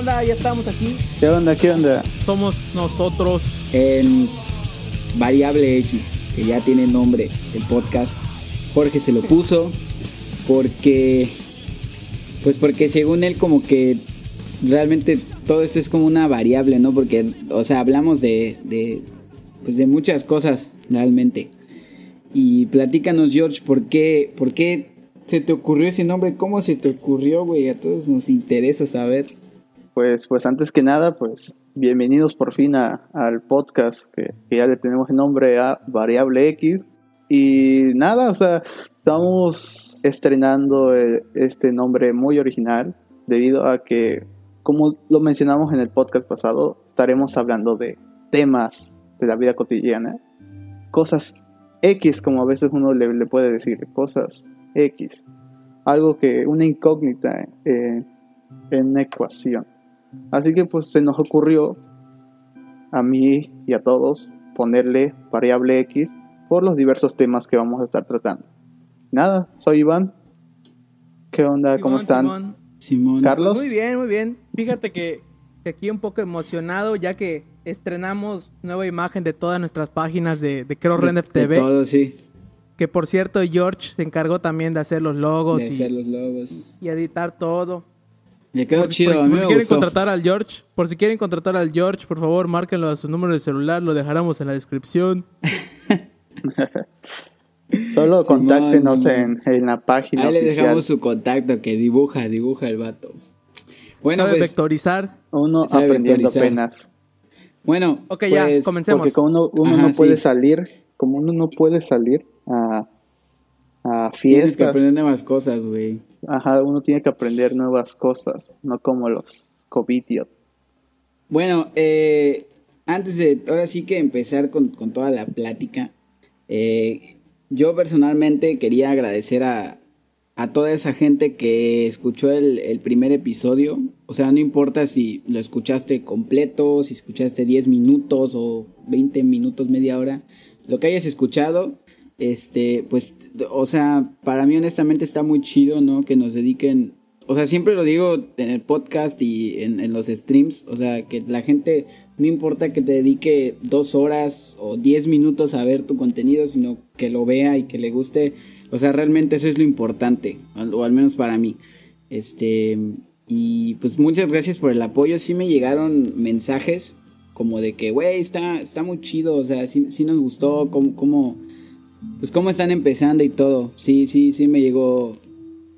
¿Qué onda, banda? Ya estamos aquí. ¿Qué onda? ¿Qué onda? Somos nosotros. En Variable X, que ya tiene nombre el podcast. Jorge se lo puso porque, pues porque según él como que realmente todo esto es como una variable, ¿no? Porque, o sea, hablamos de, de, pues de muchas cosas realmente. Y platícanos, George, ¿por qué, ¿por qué se te ocurrió ese nombre? ¿Cómo se te ocurrió, güey? A todos nos interesa saber. Pues, pues antes que nada, pues bienvenidos por fin a, al podcast que, ya le tenemos el nombre a Variable X. Y nada, o sea, estamos estrenando eh, este nombre muy original debido a que, como lo mencionamos en el podcast pasado, estaremos hablando de temas de la vida cotidiana, cosas X, como a veces uno le, puede decir, cosas X, algo que, una incógnita eh, en ecuación. Así que pues se nos ocurrió a mí y a todos ponerle variable X por los diversos temas que vamos a estar tratando. Nada, soy Iván. ¿Qué onda? ¿Cómo están? Simón. Simón. Carlos. Muy bien, muy bien. Fíjate que, que aquí un poco emocionado ya que estrenamos nueva imagen de todas nuestras páginas de, de Creo De TV. todo, sí. Que por cierto, George se encargó también de hacer los logos De y, hacer los logos. y editar todo. Me quedó Por chido, por, a si- mí por si me quieren gustó. contratar al George, por si quieren contratar al George, por favor, márquenlo a su número de celular, lo dejaremos en la descripción. Solo Simón, contáctenos Simón. en, en la página Ahí le dejamos su contacto que dibuja, dibuja el vato. Bueno, Sabe pues, vectorizar. Uno sabe aprendiendo vectorizar. apenas. bueno, Ok, ya, pues, comencemos. Porque como uno, uno Ajá, no puede sí. salir, como uno no puede salir a, a Tienes que fiestas, aprender nuevas cosas, güey. ajá, uno tiene que aprender nuevas cosas, no como los covidios. Bueno, eh, antes de, ahora sí que empezar con, con toda la plática, eh, yo personalmente quería agradecer a, a toda esa gente que escuchó el, el primer episodio. O sea, no importa si lo escuchaste completo, si escuchaste 10 minutos o 20 minutos, media hora, lo que hayas escuchado, este, pues, o sea, para mí honestamente está muy chido, ¿no? Que nos dediquen o sea, siempre lo digo en el podcast y en, en los streams, o sea, que la gente, no importa que te dedique dos horas o diez minutos a ver tu contenido, sino que lo vea y que le guste, o sea, realmente eso es lo importante, o al menos para mí. Este, y pues muchas gracias por el apoyo, sí me llegaron mensajes como de que, güey, está, está muy chido, o sea, sí, sí nos gustó, cómo, cómo, pues cómo están empezando y todo, sí, sí, sí me llegó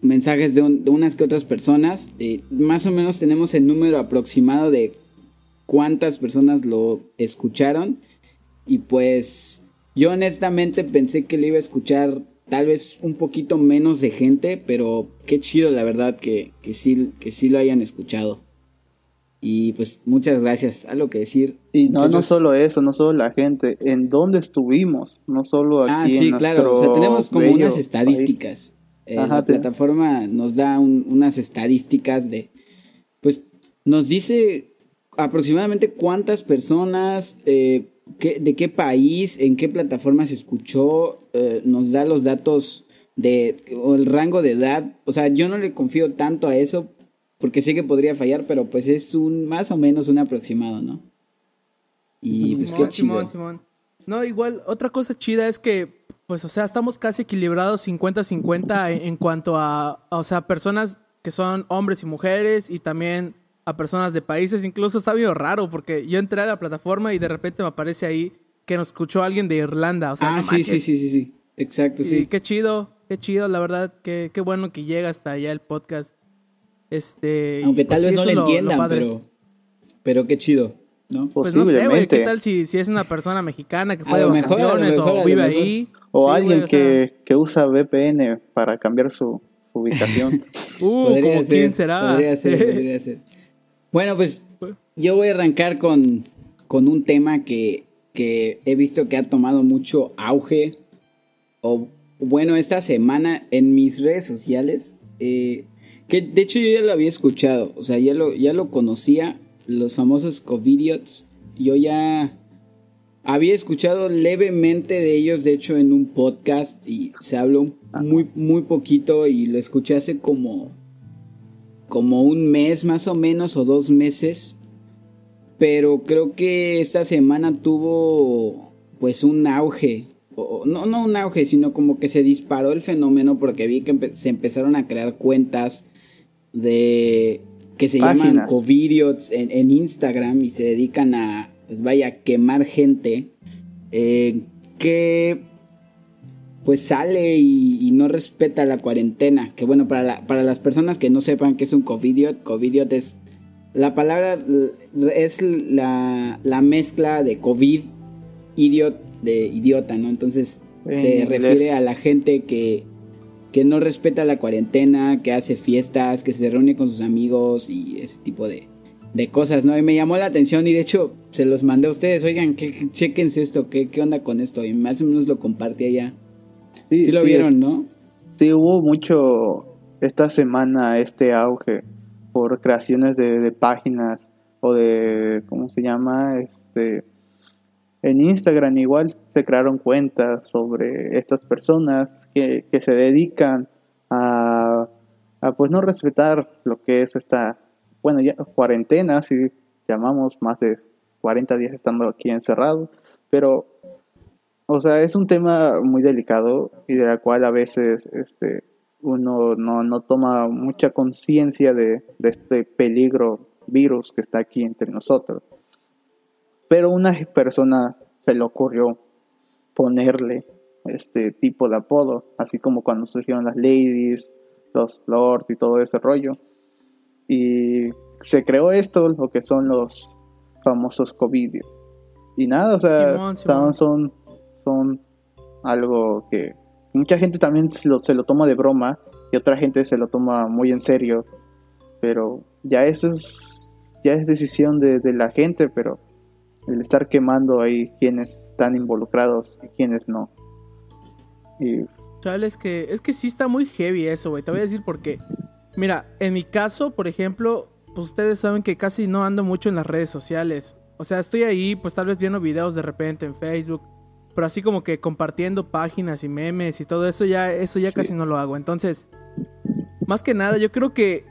mensajes de, un- de unas que otras personas. eh, más o menos tenemos el número aproximado de cuántas personas lo escucharon. Y pues yo honestamente pensé que le iba a escuchar tal vez un poquito menos de gente, pero qué chido la verdad que, que, sí, que sí lo hayan escuchado. Y pues muchas gracias. Algo que decir. Y no, no solo eso, no solo la gente, en dónde estuvimos, no solo aquí Ah, sí, en claro. O sea, tenemos como unas estadísticas. Eh, Ajá, la plataforma nos da un- unas estadísticas de. Pues nos dice aproximadamente cuántas personas, eh, qué- de qué país, en qué plataforma se escuchó, eh, nos da los datos de. o el rango de edad. O sea, yo no le confío tanto a eso porque sé que podría fallar, pero pues es un más o menos un aproximado, ¿no? Y pues qué chido. Simón, Simón. No, igual, otra cosa chida es que, pues, o sea, estamos casi equilibrados 50-50 en, en cuanto a, a, o sea, personas que son hombres y mujeres y también a personas de países. Incluso está medio raro porque yo entré a la plataforma y de repente me aparece ahí que nos escuchó alguien de Irlanda. O sea, Ah, no sí, sí, manches. sí, sí, sí. Exacto, Y sí. qué chido, qué chido, la verdad, qué, qué bueno que llega hasta allá el podcast. Este, Aunque tal pues, vez sí, no lo entiendan, pero, pero qué chido, ¿no? Pues no sé, güey, Posiblemente. ¿qué tal si, si es una persona mexicana que A fue de lo mejor, a lo vacaciones mejor, o vive ahí? O Sí, alguien güey, o sea, que, que usa VPN para cambiar su, su ubicación. uh, podría como ser, quién será. Podría ser, podría ser. Bueno, pues yo voy a arrancar con, con un tema que, que he visto que ha tomado mucho auge. O bueno, esta semana en mis redes sociales. eh, que de hecho yo ya lo había escuchado. O sea, ya lo, ya lo conocía. Los famosos Covidiots. Yo ya había escuchado levemente de ellos, de hecho, en un podcast. Y se habló muy, muy poquito. Y lo escuché hace como como un mes más o menos o dos meses. Pero creo que esta semana tuvo pues un auge. no, no un auge, sino como que se disparó el fenómeno porque vi que se empezaron a crear cuentas de que se llaman covidiots en, en, Instagram y se dedican a, pues vaya, quemar gente. Eh, que pues sale y, no respeta la cuarentena. Que bueno, para, para las personas que no sepan qué es un covidiot, covidiot es la palabra es la, la mezcla de COVID, idiot, de idiota, ¿no? Entonces se refiere a la gente que, que no respeta la cuarentena, que hace fiestas, que se reúne con sus amigos y ese tipo de, de cosas, ¿no? Y me llamó la atención y de hecho se los mandé a ustedes, oigan, que, chequense esto, ¿qué, ¿qué onda con esto? Y más o menos lo compartí allá. Sí, lo vieron, ¿no? Sí, hubo mucho esta semana este auge por creaciones de, páginas o de, ¿cómo se llama? Este, en Instagram igual se crearon cuentas sobre estas personas que, se dedican a, a, pues no respetar lo que es esta, bueno, ya cuarentena, si llamamos más de 40 días estando aquí encerrados, pero o sea, es un tema muy delicado y de la cual a veces este, uno no, toma mucha conciencia de, este peligro virus que está aquí entre nosotros. Pero una persona se le ocurrió ponerle este tipo de apodo, así como cuando surgieron las ladies, los lords y todo ese rollo. Y se creó esto, lo que son los famosos covidios. Y nada, o sea, son son algo que mucha gente también se lo, toma de broma y otra gente se lo toma muy en serio. Pero ya eso es, ya es decisión de, la gente, pero el estar quemando ahí quienes están involucrados y quienes no. Y... es que, es que sí está muy heavy eso, güey. Te voy a decir por qué. Mira, en mi caso, por ejemplo, pues ustedes saben que casi no ando mucho en las redes sociales. O sea, estoy ahí, pues tal vez viendo videos de repente en Facebook pero así como que compartiendo páginas y memes y todo eso ya eso ya casi no lo hago. Entonces, más que nada, yo creo que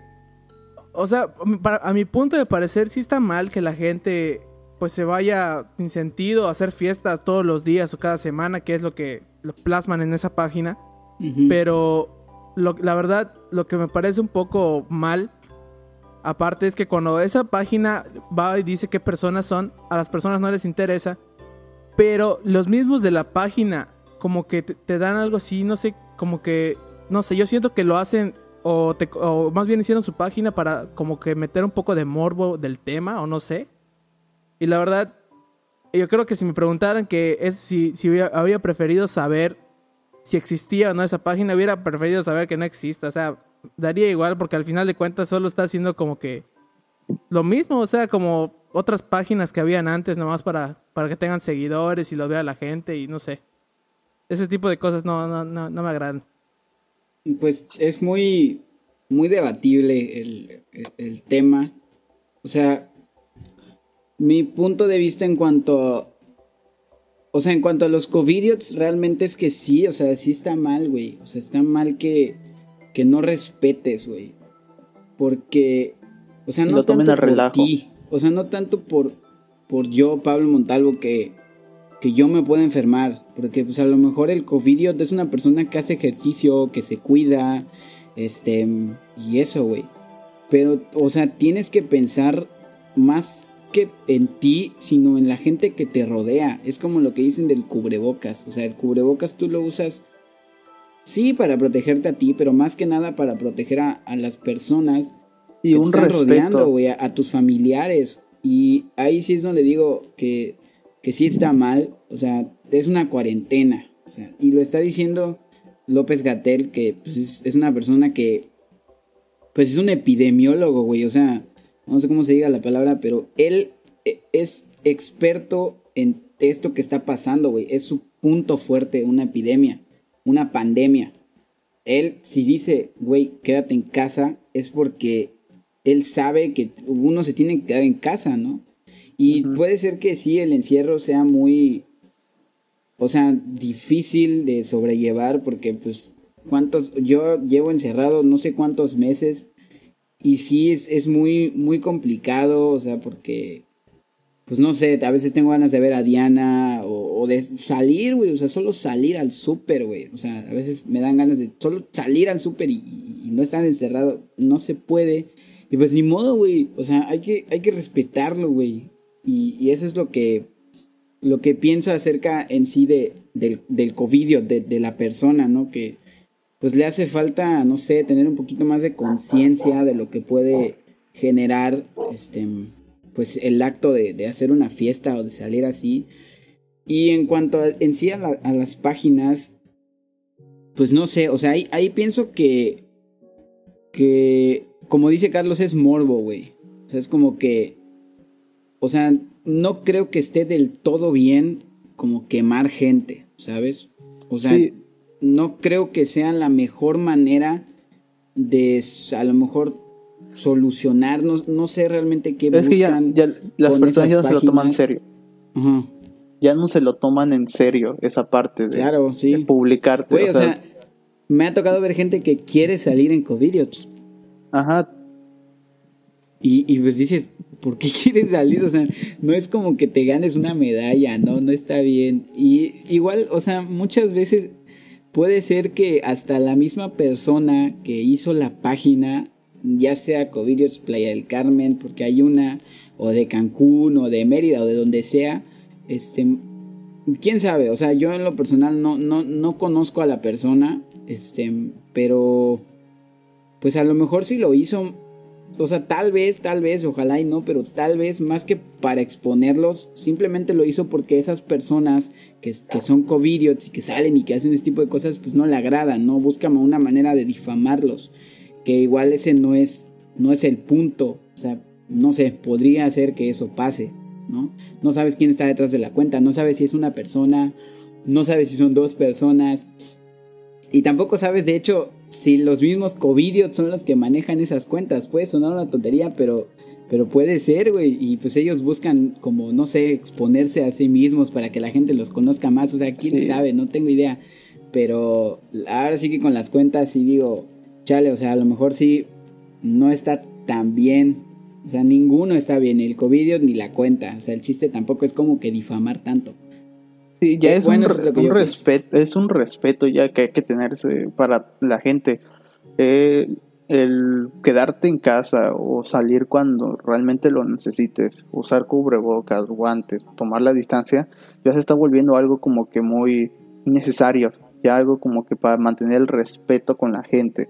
o sea, a mi punto de parecer sí está mal que la gente pues se vaya sin sentido a hacer fiestas todos los días o cada semana, que es lo que lo plasman en esa página. Pero la verdad, lo que me parece un poco mal, aparte es que cuando esa página va y dice qué personas son, a las personas no les interesa pero los mismos de la página, como que te, dan algo así, no sé, como que, no sé, yo siento que lo hacen, o, más bien hicieron su página para como que meter un poco de morbo del tema, o no sé. Y la verdad, yo creo que si me preguntaran que es si, si había, preferido saber si existía o no esa página, hubiera preferido saber que no exista. O sea, daría igual porque al final de cuentas solo está haciendo como que lo mismo, o sea, como otras páginas que habían antes nomás para, para que tengan seguidores y lo vea la gente y no sé. Ese tipo de cosas no, no, no, no me agradan. Pues es muy, muy debatible el, el, tema. O sea, mi punto de vista en cuanto... O sea, en cuanto a los covidiots, realmente es que sí, o sea, sí está mal, güey. O sea, está mal que, que no respetes, güey. Porque, o sea, no tanto por ti, o sea, no tanto por, por yo, Pablo Montalvo, que, que yo me pueda enfermar. Porque pues a lo mejor el COVID es una persona que hace ejercicio, que se cuida, este, y eso, güey. Pero, o sea, tienes que pensar más que en ti, sino en la gente que te rodea. Es como lo que dicen del cubrebocas. O sea, el cubrebocas tú lo usas, sí, para protegerte a ti, pero más que nada para proteger a, a las personas y un están rodeando, güey, a, tus familiares. Y ahí sí es donde digo que, que sí está mal. O sea, es una cuarentena. O sea, y lo está diciendo López Gatel, que pues, es, una persona que. Pues es un epidemiólogo, güey. O sea, no sé cómo se diga la palabra, pero él e, es experto en esto que está pasando, güey. Es su punto fuerte, una epidemia, una pandemia. Él, si dice, güey, quédate en casa, es porque él sabe que uno se tiene que quedar en casa, ¿no? Y puede ser que sí, el encierro sea muy, o sea, difícil de sobrellevar porque pues, ¿cuántos? Yo llevo encerrado no sé cuántos meses y sí, es, es muy, muy complicado, o sea, porque, pues no sé, a veces tengo ganas de ver a Diana o, de salir, güey, o sea, solo salir al súper, güey. O sea, a veces me dan ganas de solo salir al súper y, no estar encerrado, no se puede. Y pues ni modo, güey, o sea, hay que, hay que respetarlo, güey. Y, eso es lo que, lo que pienso acerca en sí de, del, del COVID, de, de la persona, ¿no? Que pues le hace falta, no sé, tener un poquito más de conciencia de lo que puede generar, este, pues el acto de, hacer una fiesta o de salir así. Y en cuanto a, en sí a, las páginas, pues no sé, o sea, ahí, ahí pienso que, que, como dice Carlos, es morbo, güey. O sea, es como que, o sea, no creo que esté del todo bien como quemar gente, ¿sabes? O sea, no creo que sea la mejor manera de a lo mejor solucionar, no, sé realmente qué es buscan. Que ya, las personas ya no se lo toman en serio. Ya no se lo toman en serio esa parte de, claro, sí. publicarte. o, sea, me ha tocado ver gente que quiere salir en Covidiots. Ajá. Y, y pues dices, ¿por qué quieres salir? O sea, no es como que te ganes una medalla, no, no está bien. Y igual, o sea, muchas veces puede ser que hasta la misma persona que hizo la página, ya sea Covidios Playa del Carmen, porque hay una, o de Cancún, o de Mérida, o de donde sea, este, quién sabe, o sea, yo en lo personal no, no, no conozco a la persona, este, pero, pues a lo mejor si lo hizo o sea, tal vez, tal vez, ojalá y no, pero tal vez más que para exponerlos, simplemente lo hizo porque esas personas que, que son covidiots y que salen y que hacen este tipo de cosas, pues no le agradan, ¿no? Buscan una manera de difamarlos. Que igual ese no es, no es el punto. O sea, no sé, podría ser que eso pase, ¿no? No sabes quién está detrás de la cuenta, no sabes si es una persona, no sabes si son dos personas. Y tampoco sabes, de hecho, si los mismos covidios son los que manejan esas cuentas. Puede sonar una tontería, pero, pero puede ser, güey. Y pues ellos buscan como, no sé, exponerse a sí mismos para que la gente los conozca más. O sea, quién sabe, no tengo idea. Pero ahora sí que con las cuentas sí digo, chale, o sea, a lo mejor sí no está tan bien. O sea, ninguno está bien, el covidio ni la cuenta. O sea, el chiste tampoco es como que difamar tanto. Sí, ya es, un, respeto, es un respeto ya que hay que tenerse para la gente. el quedarte en casa o salir cuando realmente lo necesites, usar cubrebocas, guantes, tomar la distancia, ya se está volviendo algo como que muy necesario, ya algo como que para mantener el respeto con la gente.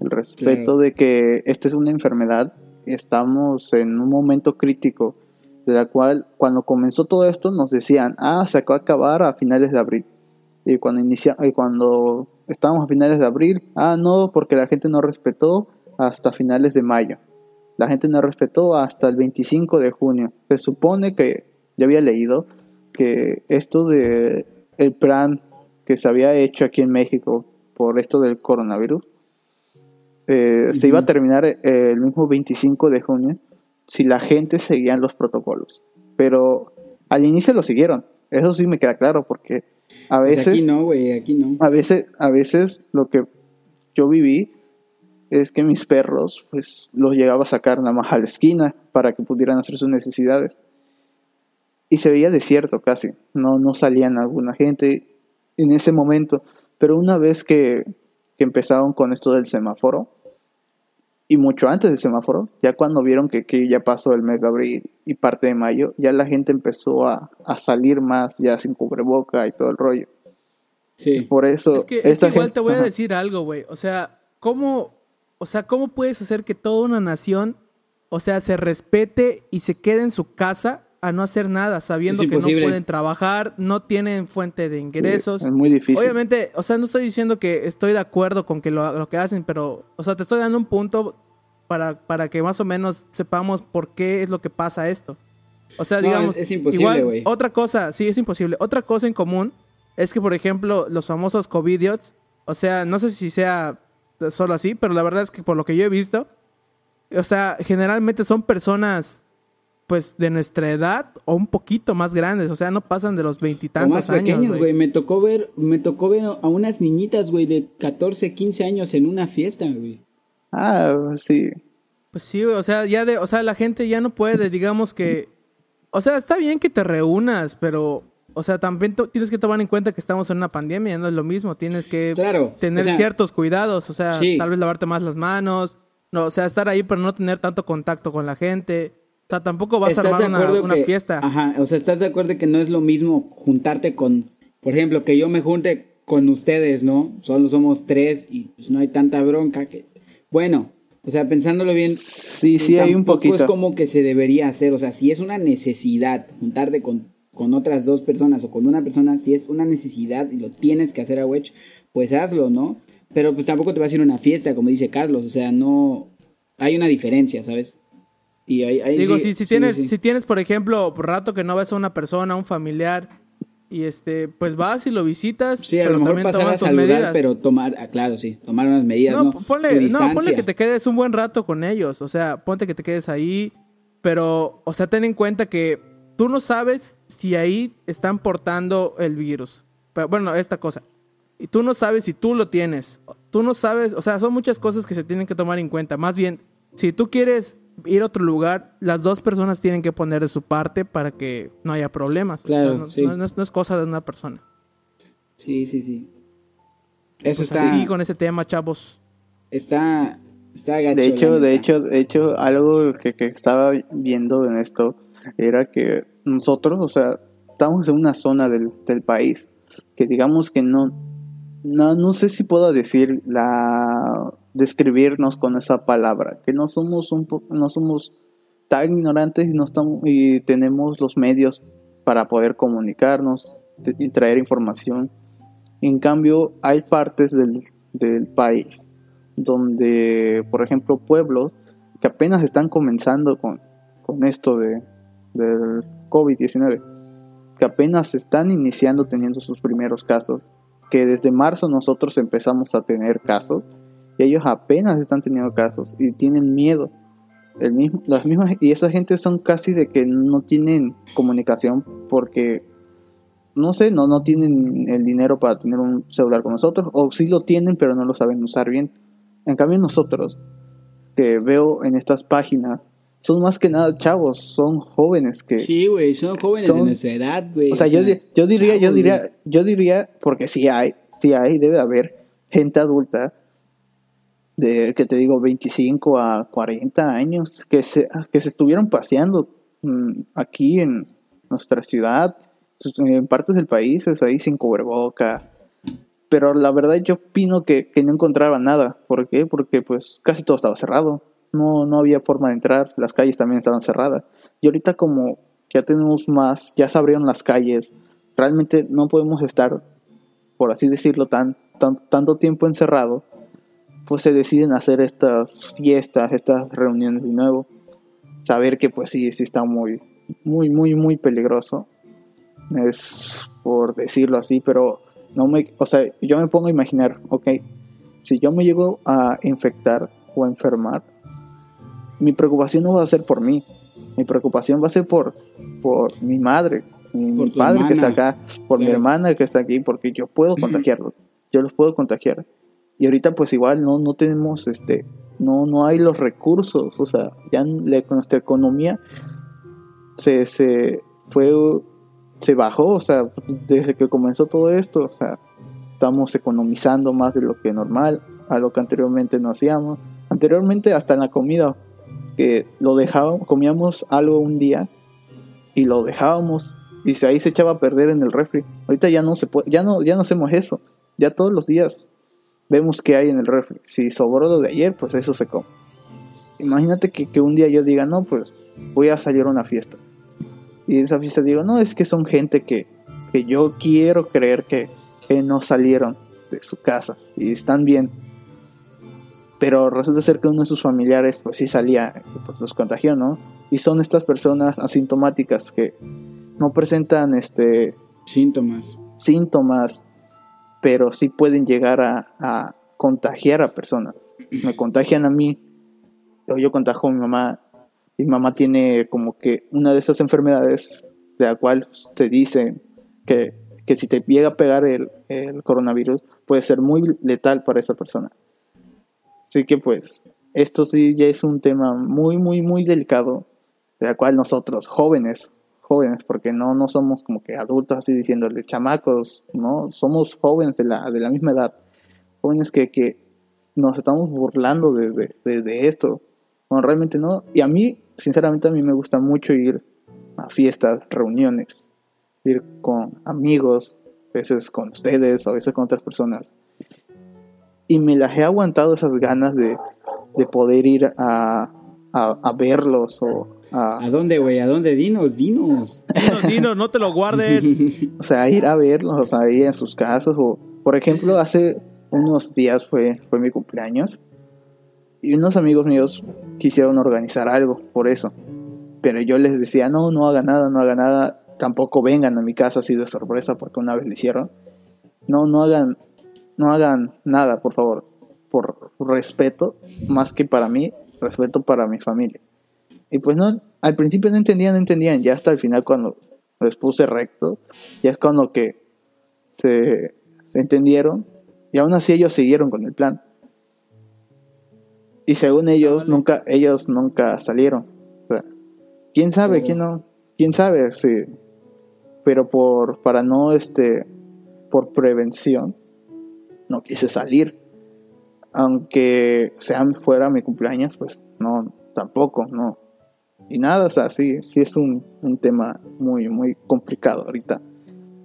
El respeto de que esta es una enfermedad, estamos en un momento crítico de la cual cuando comenzó todo esto nos decían, ah, se acaba de acabar a finales de abril. Y cuando, inicia, y cuando estábamos a finales de abril, ah, no, porque la gente no respetó hasta finales de mayo. La gente no respetó hasta el 25 de junio. Se supone que, ya había leído, que esto de el plan que se había hecho aquí en México por esto del coronavirus, eh, se iba a terminar el mismo 25 de junio si la gente seguía los protocolos. Pero al inicio lo siguieron. Eso sí me queda claro porque a pues veces... aquí no, güey, aquí no. A veces, a veces lo que yo viví es que mis perros pues los llegaba a sacar nada más a la esquina para que pudieran hacer sus necesidades. Y se veía desierto casi, no, no salían alguna gente en ese momento. Pero una vez que, que empezaron con esto del semáforo, y mucho antes del semáforo, ya cuando vieron que, ya pasó el mes de abril y parte de mayo, ya la gente empezó a, salir más, ya sin cubreboca y todo el rollo. Sí. Por eso. Es que, es igual te voy a decir algo, güey. O sea, ¿cómo, o sea, ¿cómo puedes hacer que toda una nación, o sea, se respete y se quede en su casa a no hacer nada, sabiendo que no pueden trabajar, no tienen fuente de ingresos. es muy difícil. Obviamente, o sea, no estoy diciendo que estoy de acuerdo con que lo, que hacen, pero, o sea, te estoy dando un punto para, para que más o menos sepamos por qué es lo que pasa esto. O sea, digamos, es, imposible, güey. Otra cosa, sí, es imposible. Otra cosa en común es que, por ejemplo, los famosos covidiots, o sea, no sé si sea solo así, pero la verdad es que por lo que yo he visto, o sea, generalmente son personas pues de nuestra edad o un poquito más grandes, o sea, no pasan de los veintitantos años. más pequeños, güey. Me tocó ver, me tocó ver a unas niñitas, güey, de 14, 15 años en una fiesta, güey. Ah, sí. Pues sí, güey, o sea, ya de, o sea, la gente ya no puede, digamos que, o sea, está bien que te reúnas, pero, o sea, también tienes que tomar en cuenta que estamos en una pandemia, no es lo mismo, tienes que Claro, tener o sea, ciertos cuidados, o sea, Sí. tal vez lavarte más las manos, no, o sea, estar ahí pero no tener tanto contacto con la gente, sea, tampoco vas a ¿Estás armar de una, acuerdo una que- fiesta. Ajá, o sea, ¿estás de acuerdo que no es lo mismo juntarte con, por ejemplo, que yo me junte con ustedes, ¿no? Solo somos tres y pues no hay tanta bronca que... Bueno, o sea, pensándolo bien, Sí, sí, hay un tampoco poquito. es como que se debería hacer, o sea, si es una necesidad juntarte con, con otras dos personas o con una persona, si es una necesidad y lo tienes que hacer a Wedge, pues hazlo, ¿no? Pero pues tampoco te vas a ir a una fiesta, como dice Carlos, o sea, no... Hay una diferencia, ¿sabes? Y ahí, ahí Digo, sí- si, si sí, tienes, sí. si tienes, por ejemplo, por rato que no ves a una persona, a un familiar, y este, pues vas y lo visitas, Sí, a pero lo mejor pasar a saludar, medidas. pero tomar, ah, claro, sí, tomar unas medidas, ¿no? No, ponle que te quedes un buen rato con ellos. O sea, ponte que te quedes ahí. Pero, o sea, ten en cuenta que tú no sabes si ahí están portando el virus. Pero, bueno, esta cosa. Y tú no sabes si tú lo tienes. Tú no sabes, o sea, son muchas cosas que se tienen que tomar en cuenta. Más bien, si tú quieres ir a otro lugar, las dos personas tienen que poner de su parte para que no haya problemas. Claro, no, sí. no- no es, no es cosa de una persona. Sí, sí, sí. Eso Pues está, así con ese tema, chavos. está, está gacho. De hecho, de hecho, de hecho, algo que, que estaba viendo en esto era que nosotros, o sea, estamos en una zona del, del país que digamos que no, no, no sé si puedo decir la describirnos con esa palabra, que no somos un po- no somos tan ignorantes y no estamos y tenemos los medios para poder comunicarnos y traer información. En cambio, hay partes del, del país donde, por ejemplo, pueblos que apenas están comenzando con, con esto de, del COVID-19, que apenas están iniciando teniendo sus primeros casos, que desde marzo nosotros empezamos a tener casos, y ellos apenas están teniendo casos y tienen miedo. El mismo, las mismas, y esa gente son casi de que no tienen comunicación porque no sé, no, no tienen el dinero para tener un celular con nosotros, o sí lo tienen, pero no lo saben usar bien. En cambio, nosotros, que veo en estas páginas, son más que nada chavos, son jóvenes que. Sí, güey, son jóvenes de Son- nuestra edad, güey. o sea, yo, di- yo diría, yo chavos, diría, güey. yo diría, porque sí hay, sí hay, debe haber gente adulta de, que te digo, 25 a 40 años, que se, que se estuvieron paseando mm, aquí en nuestra ciudad, en partes del país, es ahí sin cubreboca. Pero la verdad yo opino que, que no encontraba nada. ¿Por qué? Porque pues casi todo estaba cerrado. No, no había forma de entrar, las calles también estaban cerradas. Y ahorita como ya tenemos más, ya se abrieron las calles, realmente no podemos estar, por así decirlo, tan, tan, tanto tiempo encerrado, pues se deciden hacer estas fiestas, estas reuniones de nuevo. Saber que pues sí, sí está muy, muy, muy, muy peligroso. Es por decirlo así, pero no me, o sea, yo me pongo a imaginar, ok, si yo me llego a infectar o a enfermar, mi preocupación no va a ser por mí, mi preocupación va a ser por, por mi madre, mi, Por mi tu padre que está acá, por mi hermana que está aquí, porque yo puedo contagiarlos, yo los puedo contagiar. Y ahorita pues igual no, no tenemos, este, no, no hay los recursos, o sea, ya la- nuestra economía se, se fue, se bajó, o sea, desde que comenzó todo esto, o sea, estamos economizando más de lo que normal, a lo que anteriormente no hacíamos. Anteriormente hasta en la comida, que lo dejábamos, comíamos algo un día y lo dejábamos y ahí se echaba a perder en el refri. Ahorita ya no se puede, ya no, ya no hacemos eso. Ya todos los días vemos qué hay en el refri. Si sobró lo de ayer, pues eso se come. Imagínate que, que un día yo diga, no, pues voy a salir a una fiesta. Y en esa fiesta digo, no, es que son gente que, que yo quiero creer que, que no salieron de su casa y están bien. Pero resulta ser que uno de sus familiares pues sí salía pues los contagió, ¿no? Y son estas personas asintomáticas que no presentan este Síntomas. síntomas, pero sí pueden llegar a, a contagiar a personas. Me contagian a mí, o yo contagio a mi mamá. Mi mamá tiene como que una de esas enfermedades de la cual se dice que, que si te llega a pegar el, el coronavirus puede ser muy letal para esa persona. Así que pues esto sí ya es un tema muy, muy, muy delicado, de la cual nosotros, jóvenes, jóvenes, porque no, no somos como que adultos así diciéndole chamacos, ¿no? Somos jóvenes de la, de la misma edad, jóvenes que, que nos estamos burlando de, de, de, esto. Bueno, realmente no. Y a mí, sinceramente, a mí me gusta mucho ir a fiestas, reuniones, ir con amigos, a veces con ustedes, a veces con otras personas. Y me las he aguantado esas ganas de, de poder ir a, a, a verlos o a... ¿A dónde, güey? ¿A dónde? Dinos, dinos. Dinos, dinos, no te lo guardes. o sea, ir a verlos, o sea, ir en sus casas. O, por ejemplo, hace unos días fue, fue mi cumpleaños y unos amigos míos quisieron organizar algo por eso. Pero yo les decía, no, no haga nada, no haga nada. Tampoco vengan a mi casa así de sorpresa porque una vez lo hicieron. No, no hagan, no hagan nada, por favor. Por respeto, más que para mí, respeto para mi familia. Y pues no, al principio no entendían, no entendían. Ya hasta el final cuando les puse recto, ya es cuando que se, entendieron. Y aún así ellos siguieron con el plan. Y según ellos, nunca, ellos nunca salieron. O sea, quién sabe, quién no, quién sabe, sí. Pero por, para no, este, por prevención, no quise salir. Aunque sean fuera mi cumpleaños, pues no, tampoco, no. Y nada, o sea, sí, sí es un, un tema muy, muy complicado ahorita.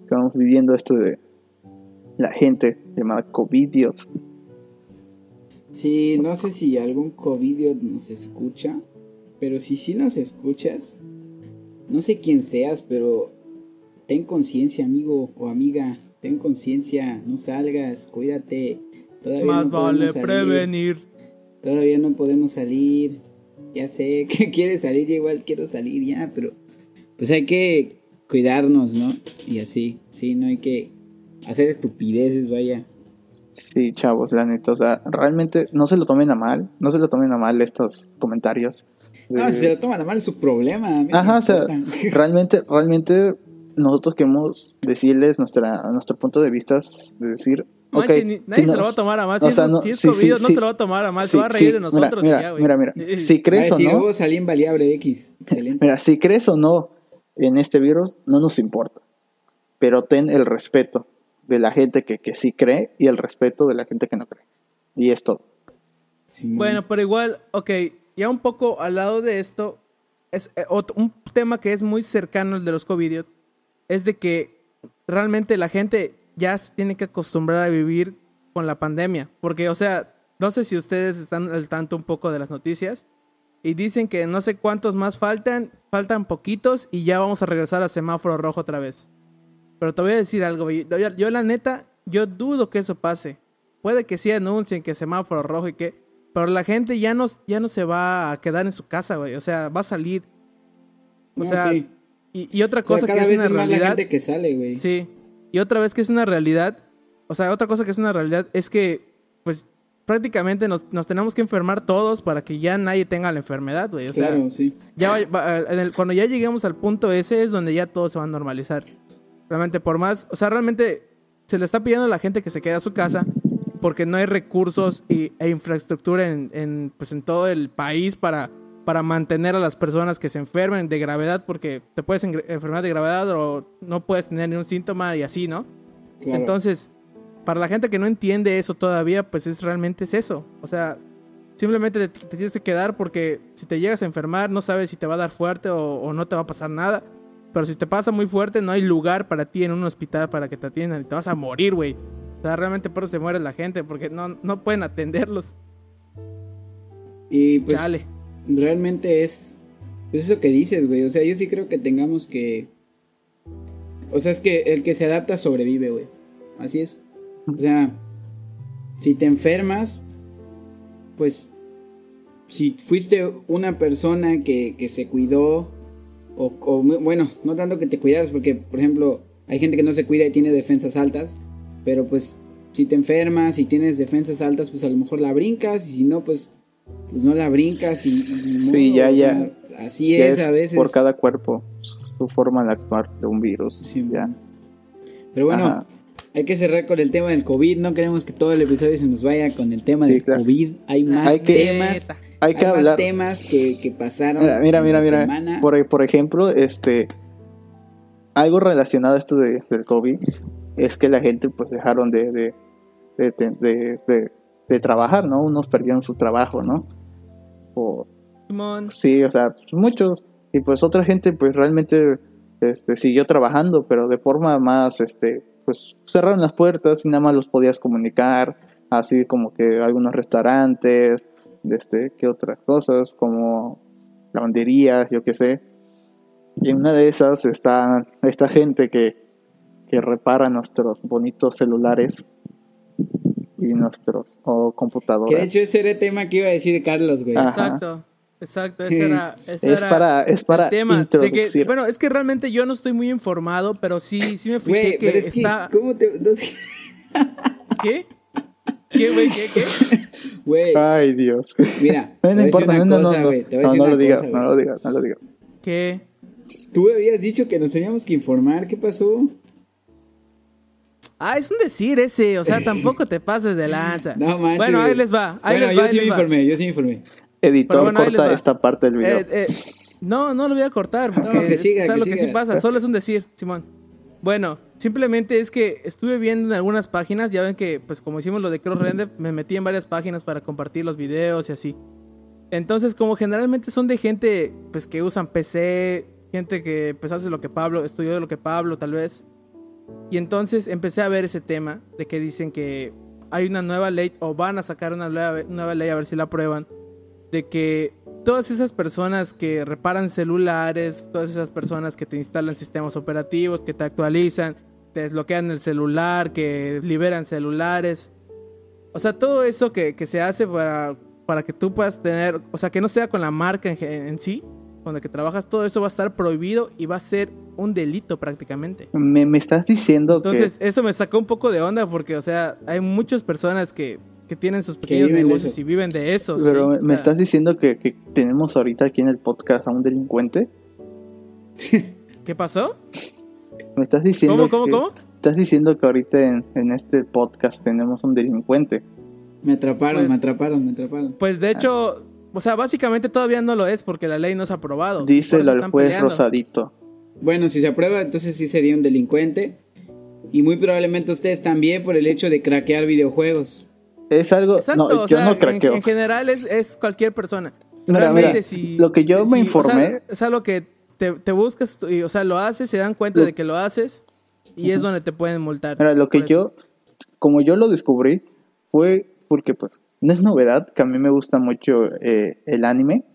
Estamos viviendo esto de la gente llamada COVID. Sí, no sé si algún COVID nos escucha, pero si sí nos escuchas, no sé quién seas, pero ten conciencia, amigo o amiga, ten conciencia, no salgas, cuídate. Todavía Más no vale salir. prevenir. Todavía no podemos salir. Ya sé que quieres salir, igual quiero salir ya, pero pues hay que cuidarnos, ¿no? Y así, sí, no hay que hacer estupideces, vaya. Sí, chavos, la neta, o sea, realmente no se lo tomen a mal, no se lo tomen a mal estos comentarios. No, si se lo toman a mal es su problema. Ajá, o sea, realmente, realmente nosotros queremos decirles nuestra, nuestro punto de vista, de decir, Manche, okay, nadie si se no, lo va a tomar a mal. Si, o sea, es, no, si es COVID, sí, no se lo va a tomar a mal. se va a reír de nosotros. Mira, ya, mira, mira, Si crees o no. salí invaliable X. Excelente. Mira, si crees o no en este virus, no nos importa. Pero ten el respeto de la gente que, que sí cree y el respeto de la gente que no cree. Y es todo. Sí, bueno, pero igual, ok, ya un poco al lado de esto, es eh, otro, un tema que es muy cercano al de los COVID, es de que realmente la gente ya se tiene que acostumbrar a vivir con la pandemia. Porque, o sea, no sé si ustedes están al tanto un poco de las noticias. Y dicen que no sé cuántos más faltan, faltan poquitos y ya vamos a regresar a semáforo rojo otra vez. Pero te voy a decir algo, yo, yo la neta, yo dudo que eso pase. Puede que sí anuncien que semáforo rojo y que... Pero la gente ya no, ya no se va a quedar en su casa, güey. O sea, va a salir. O No, sea, sí. y, y otra cosa O sea, cada que es vez una es más la realidad. gente que sale, güey. Sí. Y otra vez que es una realidad, o sea, otra cosa que es una realidad es que, pues, prácticamente nos, nos tenemos que enfermar todos para que ya nadie tenga la enfermedad, güey. O sea, claro, sí. ya el- cuando ya lleguemos al punto ese es donde ya todo se va a normalizar. Realmente, por más, o sea, realmente se le está pidiendo a la gente que se quede a su casa porque no hay recursos y, e infraestructura en, en, pues, en todo el país para, para mantener a las personas que se enfermen de gravedad porque te puedes enfermar de gravedad o no puedes tener ningún síntoma y así, ¿no? Claro. Entonces, para la gente que no entiende eso todavía, pues es realmente es eso. O sea, simplemente te, te tienes que quedar porque si te llegas a enfermar, no sabes si te va a dar fuerte o, o no te va a pasar nada. Pero si te pasa muy fuerte, no hay lugar para ti en un hospital para que te atiendan y te vas a morir, güey. O sea, realmente por eso se muere la gente, porque no, no pueden atenderlos. Y pues Chale. Realmente es pues eso que dices, güey. O sea, yo sí creo que tengamos que. O sea, es que el que se adapta sobrevive, güey. Así es. O sea, si te enfermas, pues. Si fuiste una persona que, que se cuidó, o, bueno, no tanto que te cuidaras, porque, por ejemplo, hay gente que no se cuida y tiene defensas altas, pero pues si te enfermas y tienes defensas altas, pues a lo mejor la brincas, y si no, pues, pues no la brincas y, y ni Sí, modo, ya, o ya. sea, así Ya es, a veces. Por cada cuerpo, su forma de actuar de un virus. Sí, ya. Pero bueno, Ajá. Hay que cerrar con el tema del COVID. No queremos que todo el episodio se nos vaya con el tema Sí, del claro. COVID. Hay más Hay que- temas. hay que más hablar. temas que, que pasaron. Mira, mira, en mira, la mira. semana. Por, por ejemplo, este algo relacionado a esto de, del COVID es que la gente pues dejaron de, de, de, de- de- trabajar, ¿no? Unos perdieron su trabajo, ¿no? O, sí, o sea, pues, muchos. Y pues otra gente pues realmente este, siguió trabajando, pero de forma más, este, pues cerraron las puertas y nada más los podías comunicar, así como que algunos restaurantes, este, que otras cosas, como lavanderías, yo qué sé. Y en una de esas está esta gente que, que repara nuestros bonitos celulares y nuestros o computadoras. Que de hecho ese era el tema que iba a decir Carlos, güey. Exacto. Exacto. Ese era, ese es era para, es para el tema. de introducir. que, bueno, es que realmente yo no estoy muy informado, pero sí, sí me fijé Güey, que pero es está. que, ¿cómo te.? no- ¿Qué? ¿Qué, güey? ¿Qué? ¿Qué? Güey, Ay, Dios. mira, No, no importa, no, cosa, no, no, no lo digas, no lo digas, no lo digas. ¿Qué? Tú habías dicho que nos teníamos que informar. ¿Qué pasó? Ah, es un decir ese, o sea, tampoco te pases de lanza. No manches. Bueno, ahí les va, ahí bueno, les yo va, ahí sí me les va. informé, yo sí me informé. Editor, bueno, corta esta parte del video. Eh, eh, no, no lo voy a cortar, porque No, que es- siga, es que que, siga. sí pasa, solo es un decir, Simón. Bueno, simplemente es que estuve viendo en algunas páginas, ya ven que, pues como hicimos lo de Cross Render, me metí en varias páginas para compartir los videos y así. Entonces, como generalmente son de gente, pues que usan PC, gente que pues hace lo que Pablo, estudió lo que Pablo tal vez. Y entonces empecé a ver ese tema de que dicen que hay una nueva ley o van a sacar una nueva, ley a ver si la aprueban de que todas esas personas que reparan celulares, todas esas personas que te instalan sistemas operativos, que te actualizan, te desbloquean el celular, que liberan celulares, o sea, todo eso que, que se hace para, para que tú puedas tener, o sea, que no sea con la marca en, en sí, con la que trabajas, todo eso va a estar prohibido y va a ser un delito prácticamente. Me, me estás diciendo Entonces, eso me sacó un poco de onda porque, o sea, hay muchas personas que, que tienen sus pequeños negocios eso. y viven de eso. que... Pero sí, me, o me sea, estás diciendo que, que tenemos ahorita aquí en el podcast a un delincuente. ¿Qué pasó? Me estás diciendo ¿Cómo, cómo, que- cómo? Estás diciendo que ahorita en, en este podcast tenemos un delincuente. Me atraparon, Pues- me atraparon, me atraparon. Pues de hecho, o sea, básicamente todavía no lo es porque la ley no se ha aprobado. Díselo al juez peleando. Rosadito. Bueno, si se aprueba, entonces sí sería un delincuente. Y muy probablemente ustedes también por el hecho de craquear videojuegos. Es algo... Exacto, no, o yo sea, no en- craqueo. En, general es, es cualquier persona. Mira, Realmente mira, si- lo que yo si- me informé- O sea, es algo que te, te buscas y, o sea, lo haces, se dan cuenta Lo- de que lo haces y es donde te pueden multar. Mira, lo que yo... Como yo lo descubrí fue porque pues no es novedad que a mí me gusta mucho eh, el anime.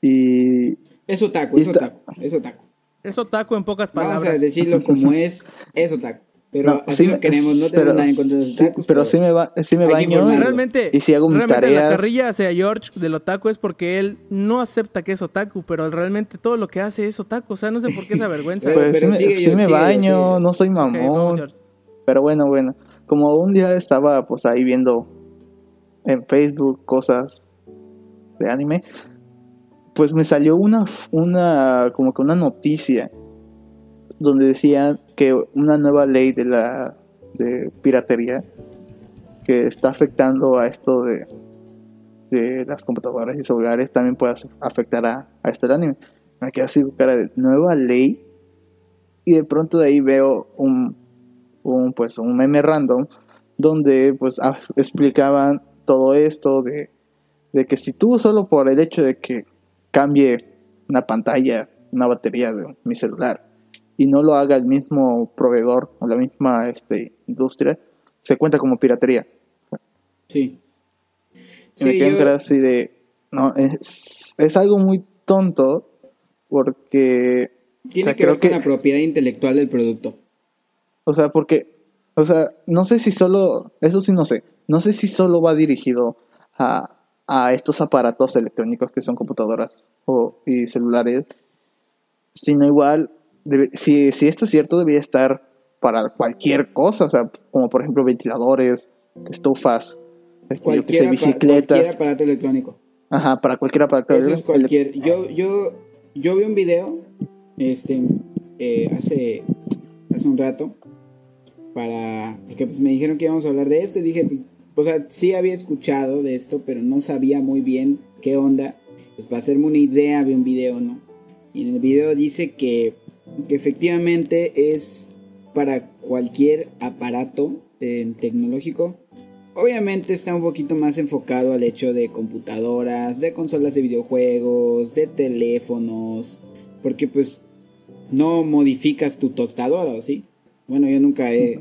Y Es otaku, es Está- otaku, es otaku. Es otaku en pocas palabras. Vamos a decirlo como es, es otaku. Pero No, así sí lo queremos, no tenemos pero- nada en contra de los sí, otakus. pero sí me, va, sí me baño. Realmente, y si hago mis realmente la tareas. carrilla hacia George del otaku es porque él no acepta que es otaku, pero realmente todo lo que hace es otaku. O sea, no sé por qué esa vergüenza. Pero- Pues sí me, sigue, sí George, me sigue, baño, sigue. no soy mamón. Pero bueno, bueno. Como un día estaba pues ahí viendo en Facebook cosas de anime, pues me salió una, una como que una noticia donde decían que una nueva ley de la de piratería que está afectando a esto de, de las computadoras y celulares también puede af- afectar a, a esto del anime. Me quedé así cara de nueva ley y de pronto de ahí veo un, un pues un meme random donde pues explicaban todo esto de, de que si tú solo por el hecho de que cambie una pantalla, una batería de mi celular y no lo haga el mismo proveedor o la misma este, industria, se cuenta como piratería. Sí. Me Sí, yo- así de, no, es, es algo muy tonto porque tiene o sea, que ver con la propiedad intelectual del producto. O sea, porque, o sea, no sé si solo, eso sí no sé, no sé si solo va dirigido a, a estos aparatos electrónicos que son computadoras o, y celulares, sino igual, debe- si, si esto es cierto, debería estar para cualquier cosa, o sea, como por ejemplo ventiladores, estufas, este, Cualquier, bicicletas, cualquier aparato electrónico. ajá, para cualquier aparato Eso es cualquier. Yo, yo, yo vi un video este, eh, hace, hace un rato para, porque pues me dijeron que íbamos a hablar de esto y dije, pues, o sea, sí había escuchado de esto, pero no sabía muy bien qué onda. Pues para hacerme una idea, vi un video, ¿no? Y en el video dice que, que efectivamente es para cualquier aparato eh, tecnológico. Obviamente está un poquito más enfocado al hecho de computadoras, de consolas de videojuegos, de teléfonos, porque pues no modificas tu tostadora, ¿sí? Bueno, yo nunca he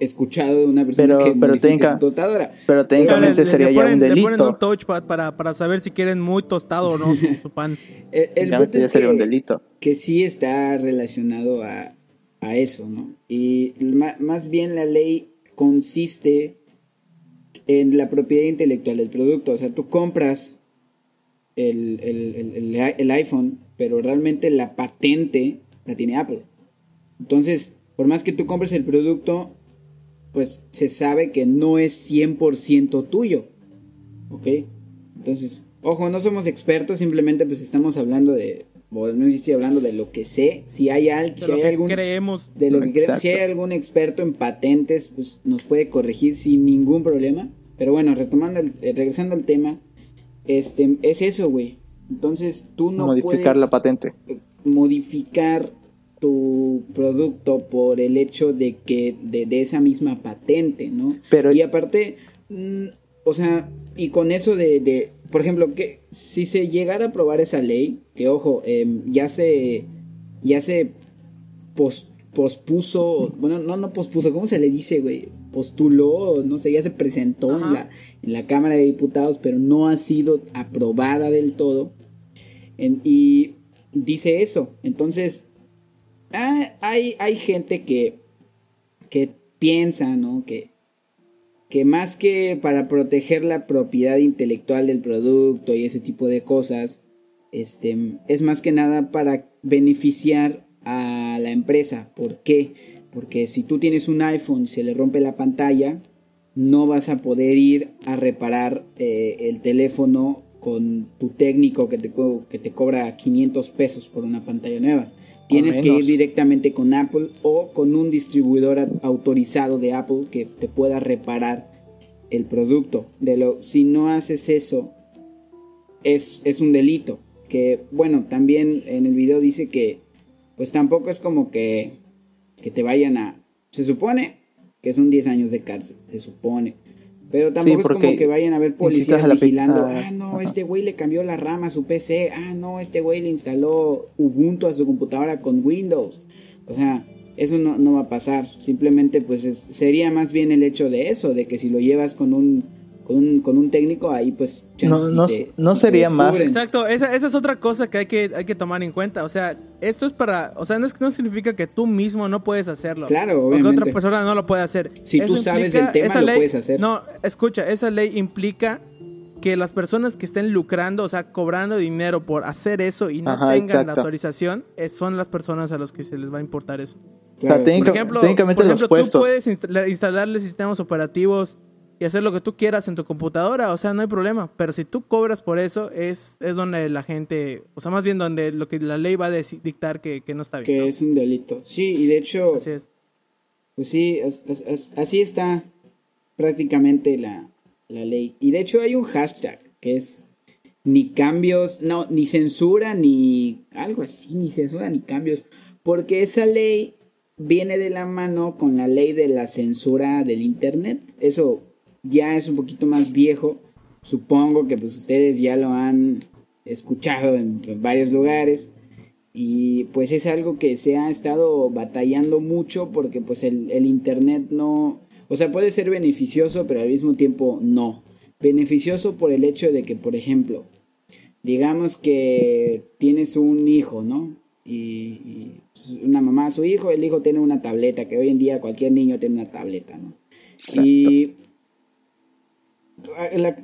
escuchado de una persona que pero su tostadora. Pero técnicamente Le- sería le ya un le delito. ponen un touchpad para, para saber si quieren muy tostado o no su, su pan. El, el punto es sería un que, delito. que sí está relacionado a, a eso, ¿no? Y ma- más bien la ley consiste en la propiedad intelectual del producto. O sea, tú compras el, el- el- el- el iPhone, pero realmente la patente la tiene Apple. Entonces, por más que tú compres el producto, pues se sabe que no es 100% tuyo. ¿Ok? Entonces, ojo, no somos expertos, simplemente pues estamos hablando de, o no estoy hablando de lo que sé. Si hay, al, De si lo hay que algún creemos. de lo que queremos. Si hay algún experto en patentes, pues nos puede corregir sin ningún problema. Pero bueno, retomando, el- eh, regresando al tema, este, es eso, güey. Entonces tú no modificar puedes la patente. modificar tu producto por el hecho de que de, de esa misma patente, ¿no? Pero- y aparte, mm, o sea, y con eso de, de, por ejemplo, que si se llegara a aprobar esa ley, que ojo, em, ya se, ya se pos- pospuso, bueno, no, no pospuso, ¿cómo se le dice, güey? Postuló, no sé, ya se presentó en la, en la Cámara de Diputados, pero no ha sido aprobada del todo. En- y dice eso. Entonces, hay, hay gente que, que piensa, ¿no? Que, que más que para proteger la propiedad intelectual del producto y ese tipo de cosas, este, es más que nada para beneficiar a la empresa. ¿Por qué? Porque si tú tienes un iPhone y se le rompe la pantalla, no vas a poder ir a reparar eh, el teléfono con tu técnico que te, que te cobra 500 pesos por una pantalla nueva. Tienes que ir directamente con Apple o con un distribuidor autorizado de Apple que te pueda reparar el producto. De lo, si no haces eso, es, es un delito. Que bueno, también en el video dice que pues tampoco es como que, que te vayan a... Se supone que son 10 años de cárcel, se supone. Pero tampoco es como que vayan a ver policías vigilando. Ah, no, ajá. este güey le cambió la RAM a su PC. Ah, no, este güey le instaló Ubuntu a su computadora con Windows. O sea, eso no, no va a pasar. Simplemente, pues es- sería más bien el hecho de eso, de que si lo llevas con un, con un, con un técnico, ahí pues chance No- te- sería más-. Exacto, esa, esa es otra cosa que hay, que hay que tomar en cuenta. O sea, esto es para. O sea, no, es, no significa que tú mismo no puedes hacerlo. Claro, Porque obviamente. otra persona no lo puede hacer. Si tú sabes el tema, esa lo puedes hacer. No, escucha, esa ley implica que las personas que estén lucrando, o sea, cobrando dinero por hacer eso y no Ajá, tengan la autorización, son las personas a las que se les va a importar eso. Claro, O sea, sí. Por ejemplo, técnicamente por los ejemplo tú puedes instala- instalarle sistemas operativos y hacer lo que tú quieras en tu computadora, o sea, no hay problema. Pero si tú cobras por eso, es, es donde la gente, o sea, más bien donde lo que la ley va a dictar que, que no está bien. que ¿no? es un delito. Sí, y de hecho, Así es. pues sí, as- as- as- así está prácticamente la, la ley. Y de hecho hay un hashtag que es ni cambios, no, ni censura, ni algo así, ni censura, ni cambios. Porque esa ley viene de la mano con la ley de la censura del Internet. Eso ya es un poquito más viejo. Supongo que pues ustedes ya lo han escuchado en, varios lugares. Y pues es algo que se ha estado batallando mucho porque pues el, el internet no, o sea, puede ser beneficioso, pero al mismo tiempo no. Beneficioso por el hecho de que, por ejemplo, digamos que tienes un hijo, ¿no? Y, y una mamá, su hijo, el hijo tiene una tableta, que hoy en día cualquier niño tiene una tableta, ¿no? Y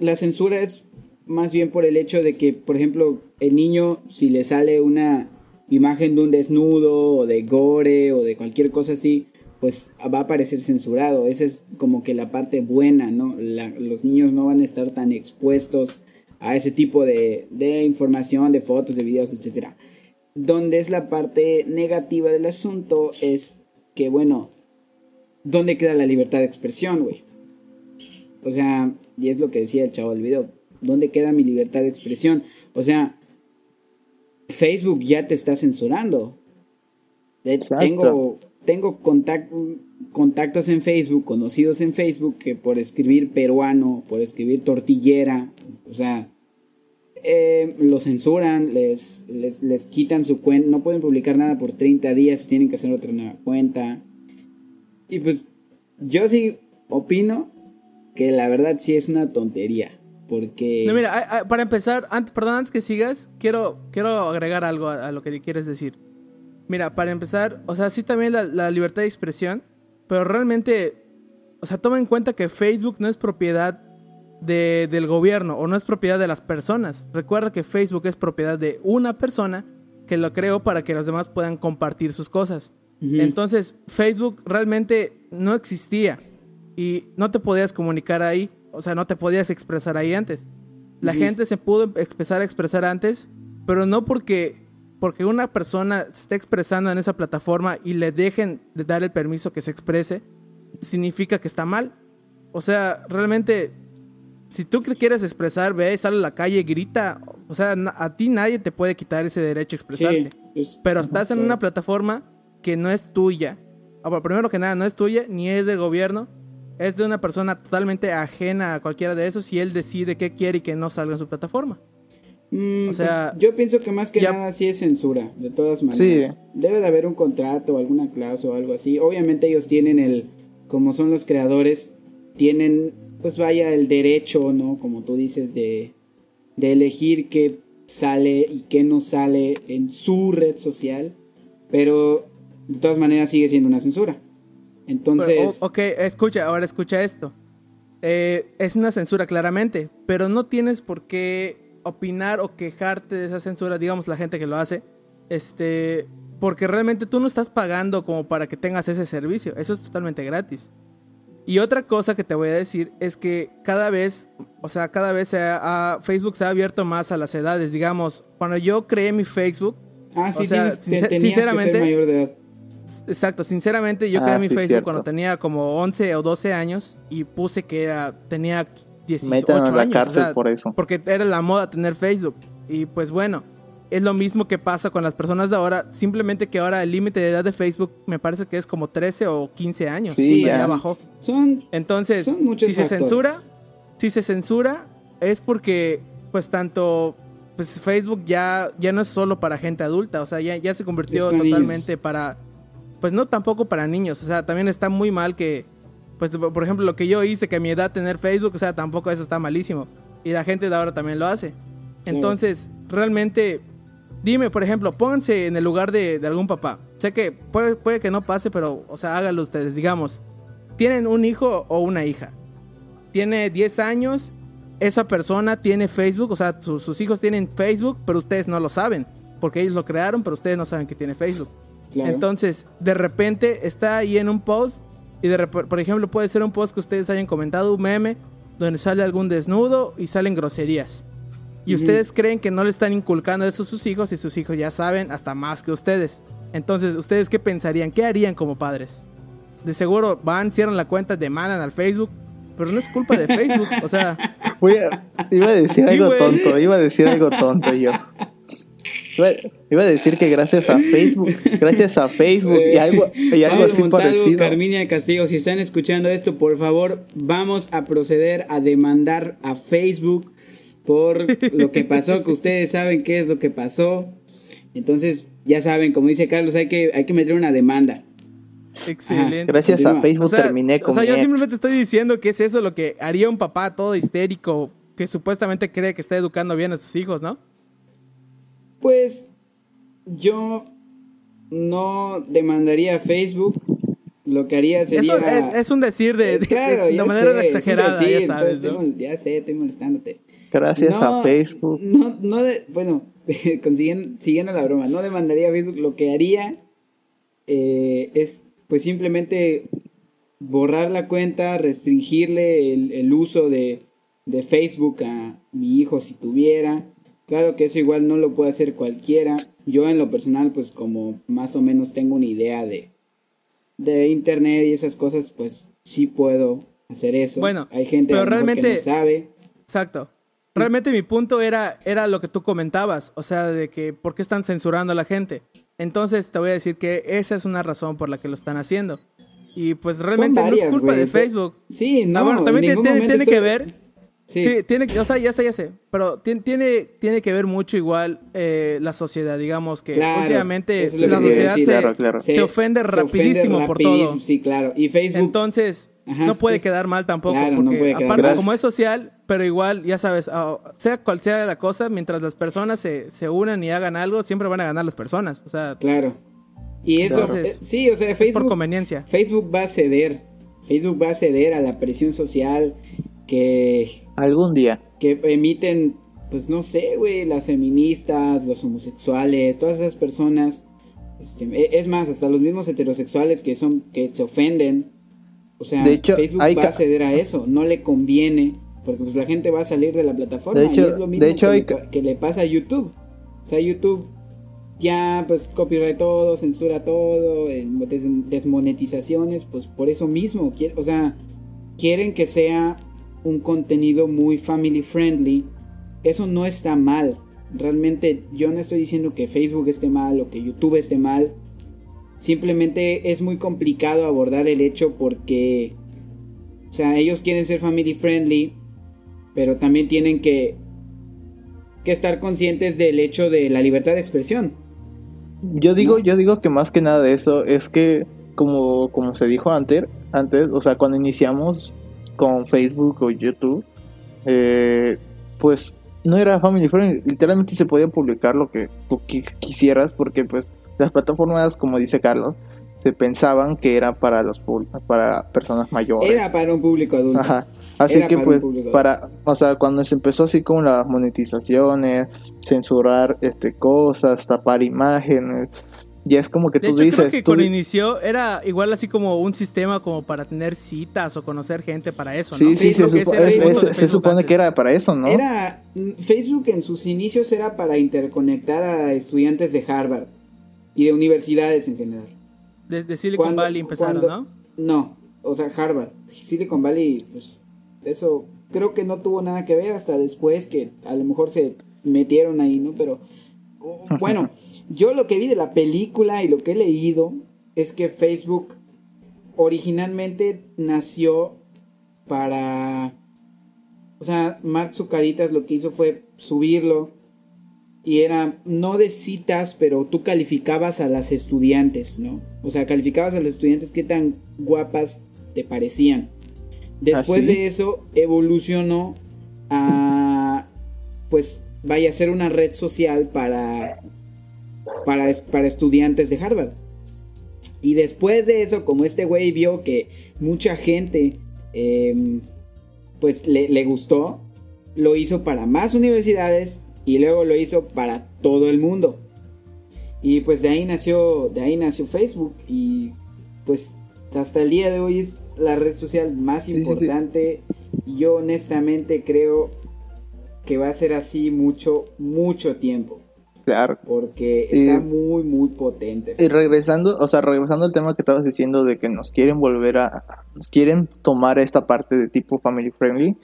la, censura es más bien por el hecho de que, por ejemplo, el niño, si le sale una imagen de un desnudo o de gore o de cualquier cosa así, pues va a parecer censurado. Esa es como que la parte buena, ¿no? La- los niños no van a estar tan expuestos a ese tipo de, de información, de fotos, de videos, etc. Donde es la parte negativa del asunto es que, bueno, ¿dónde queda la libertad de expresión, güey? O sea, y es lo que decía el chavo del video, ¿dónde queda mi libertad de expresión? O sea, Facebook ya te está censurando. Tengo, tengo contactos en Facebook, conocidos en Facebook, que por escribir peruano, por escribir tortillera, o sea, eh, lo censuran, les, les, les quitan su cuenta, no pueden publicar nada por 30 días, tienen que hacer otra nueva cuenta. Y pues yo sí opino que la verdad sí es una tontería. Porque. No, mira, para empezar, antes, perdón, antes que sigas, quiero, quiero agregar algo a, lo que quieres decir. Mira, para empezar, o sea, sí también la, libertad de expresión, pero realmente, o sea, toma en cuenta que Facebook no es propiedad de, del gobierno o no es propiedad de las personas. Recuerda que Facebook es propiedad de una persona que lo creó para que los demás puedan compartir sus cosas. Entonces, Facebook realmente no existía y no te podías comunicar ahí, o sea, no te podías expresar ahí antes. La gente se pudo empezar a expresar antes, pero no porque porque una persona se esté expresando en esa plataforma y le dejen de dar el permiso que se exprese, significa que está mal. O sea, realmente, si tú quieres expresar, ve, sale a la calle, grita. O sea, a ti nadie te puede quitar ese derecho a expresarte. pero estás en una plataforma que no es tuya. Ah, primero que nada, no es tuya, ni es del gobierno, es de una persona totalmente ajena a cualquiera de esos y él decide qué quiere y que no salga en su plataforma. Mm, o pues, sea, yo pienso que más que nada sí es censura, de todas maneras. Debe de haber un contrato o alguna clase o algo así. Obviamente ellos tienen el, como son los creadores, tienen, pues vaya, el derecho, ¿no? Como tú dices, de, de elegir qué sale y qué no sale en su red social. Pero de todas maneras sigue siendo una censura. Entonces... ok, escucha, ahora escucha esto. Eh, es una censura claramente, pero no tienes por qué opinar o quejarte de esa censura, digamos la gente que lo hace, este, porque realmente tú no estás pagando como para que tengas ese servicio, eso es totalmente gratis. Y otra cosa que te voy a decir es que cada vez, o sea, cada vez Facebook se ha abierto más a las edades, digamos, cuando yo creé mi Facebook, ah, sí, tienes, sinceramente, que ser mayor de edad Exacto, sinceramente yo creé ah, mi Facebook cuando tenía como 11 o 12 años y puse que era, tenía 18 a la años. Cárcel por eso. Porque era la moda tener Facebook. Y pues bueno, es lo mismo que pasa con las personas de ahora, simplemente que ahora el límite de edad de Facebook me parece que es como 13 o 15 años. Sí, ya bajó. Son, Entonces, si se censura, si se censura es porque pues tanto pues Facebook ya, ya no es solo para gente adulta, o sea, ya, ya se convirtió totalmente para pues no tampoco para niños. O sea, también está muy mal que, pues por ejemplo, lo que yo hice, que a mi edad tener Facebook, o sea, tampoco eso está malísimo. Y la gente de ahora también lo hace. Entonces, realmente, dime, por ejemplo, pónganse en el lugar de, algún papá. Sé que puede, puede que no pase, pero, o sea, háganlo ustedes. Digamos, tienen un hijo o una hija. Tiene 10 años, esa persona tiene Facebook, o sea, sus hijos tienen Facebook, pero ustedes no lo saben. Porque ellos lo crearon, pero ustedes no saben que tiene Facebook. Entonces, de repente está ahí en un post y de por ejemplo puede ser un post que ustedes hayan comentado, un meme, donde sale algún desnudo y salen groserías. Y ustedes creen que no le están inculcando eso a sus hijos y sus hijos ya saben hasta más que ustedes. Entonces, ¿ustedes qué pensarían? ¿Qué harían como padres? De seguro van, cierran la cuenta, demandan al Facebook, pero no es culpa de Facebook, o sea... iba a decir algo tonto, iba a decir algo tonto yo. Iba, a decir que gracias a Facebook, gracias a Facebook y algo, y algo así parecido. Carminia Castillo, si están escuchando esto, por favor, vamos a proceder a demandar a Facebook por lo que pasó, que ustedes saben qué es lo que pasó. Entonces, ya saben, como dice Carlos, hay que, hay que meter una demanda. Excelente. gracias a Facebook terminé con O sea, yo simplemente estoy diciendo que es eso lo que haría un papá todo histérico que supuestamente cree que está educando bien a sus hijos, ¿no? Pues yo no demandaría a Facebook. Lo que haría sería. es, un decir de, de, manera exagerada. ya, sabes, ya sé, estoy molestándote. Gracias a Facebook. No, no bueno, siguiendo, la broma, no demandaría a Facebook. Lo que haría eh, es, pues simplemente borrar la cuenta, restringirle el, el uso de, de Facebook a mi hijo si tuviera Claro que eso igual no lo puede hacer cualquiera. Yo en lo personal, pues como más o menos tengo una idea de, de internet y esas cosas, pues sí puedo hacer eso. Bueno, hay gente pero que no sabe. Exacto. Realmente mi punto era, era lo que tú comentabas, o sea, de que por qué están censurando a la gente. Entonces te voy a decir que esa es una razón por la que lo están haciendo. Y pues realmente no es culpa de Facebook. Sí, no, Ah, bueno, en también tiene, que ver. Sí, Sí, tiene, o sea, ya sé, ya sé. Pero tiene, tiene, tiene que ver mucho igual eh, la sociedad, digamos que Claro, últimamente eso es lo la sociedad decir. se, Claro, claro. se ofende rapidísimo por rapidísimo, todo. Sí, claro. Y Facebook, Entonces, Ajá, no puede sí. quedar mal tampoco. Claro, no porque puede quedar aparte, mal. como es social, pero igual, ya sabes, ah, sea cual sea la cosa, mientras las personas se, se unan y hagan algo, siempre van a ganar las personas. O sea, claro. Y eso, Entonces, eh, sí, o sea, es por Facebook, conveniencia. Facebook va a ceder. Facebook va a ceder a la presión social que, Algún día. que emiten, pues no sé, güey, las feministas, los homosexuales, todas esas personas. Este, e- es más, hasta los mismos heterosexuales que son, que se ofenden. O sea, De hecho, Facebook hay va a ceder a eso, no le conviene, porque pues la gente va a salir de la plataforma De hecho- y es lo mismo de hecho, que, le, que pasa a YouTube. O sea, YouTube ya pues copyright todo, censura todo, des- desmonetizaciones, pues por eso mismo, o sea, quieren que sea un contenido muy family friendly. Eso no está mal. Realmente yo no estoy diciendo que Facebook esté mal o que YouTube esté mal. Simplemente es muy complicado abordar el hecho porque, o sea, ellos quieren ser family friendly, pero también tienen que, que estar conscientes del hecho de la libertad de expresión. Yo digo, ¿No? yo digo que más que nada de eso es que como, como se dijo antes, antes, o sea, cuando iniciamos con Facebook o YouTube, eh, pues no era family friendly, literalmente se podía publicar lo que tú qui- quisieras porque pues las plataformas, como dice Carlos, se pensaban que era para los para personas mayores. Era para un público adulto. Ajá. Así Era que para pues para, o sea, cuando se empezó así con las monetizaciones, censurar este cosas, tapar imágenes, ya es como que De tú hecho, dices, creo que tú cuando di- inició era igual así como un sistema como para tener citas o conocer gente para eso, ¿no? sí, sí, se, Facebook, supo- es- es- de se supone antes. que era para eso, ¿no? Era Facebook en sus inicios era para interconectar a estudiantes de Harvard y de universidades en general. Desde Silicon Cuando- Valley empezaron, cuando- ¿no? No, o sea, Harvard, Silicon Valley, pues eso creo que no tuvo nada que ver hasta después que a lo mejor se metieron ahí, ¿no? Pero bueno, yo lo que vi de la película y lo que he leído es que Facebook originalmente nació para o sea, Mark Zucaritas lo que hizo fue subirlo y era no de citas, pero tú calificabas a las estudiantes, ¿no? O sea, calificabas a las estudiantes qué tan guapas te parecían. Después ¿Ah, sí? de eso evolucionó a pues vaya a ser una red social para para, para estudiantes de Harvard. Y después de eso, como este güey vio que mucha gente em, pues le, le gustó, lo hizo para más universidades y luego lo hizo para todo el mundo. Y pues de ahí nació, de ahí nació Facebook y pues hasta el día de hoy es la red social más sí, sí. importante y yo honestamente creo que va a ser así mucho, mucho tiempo. Claro. Porque Y- está muy, muy potente. Y regresando, o sea, regresando al tema que estabas diciendo de que nos quieren volver a, nos quieren tomar esta parte de tipo family friendly,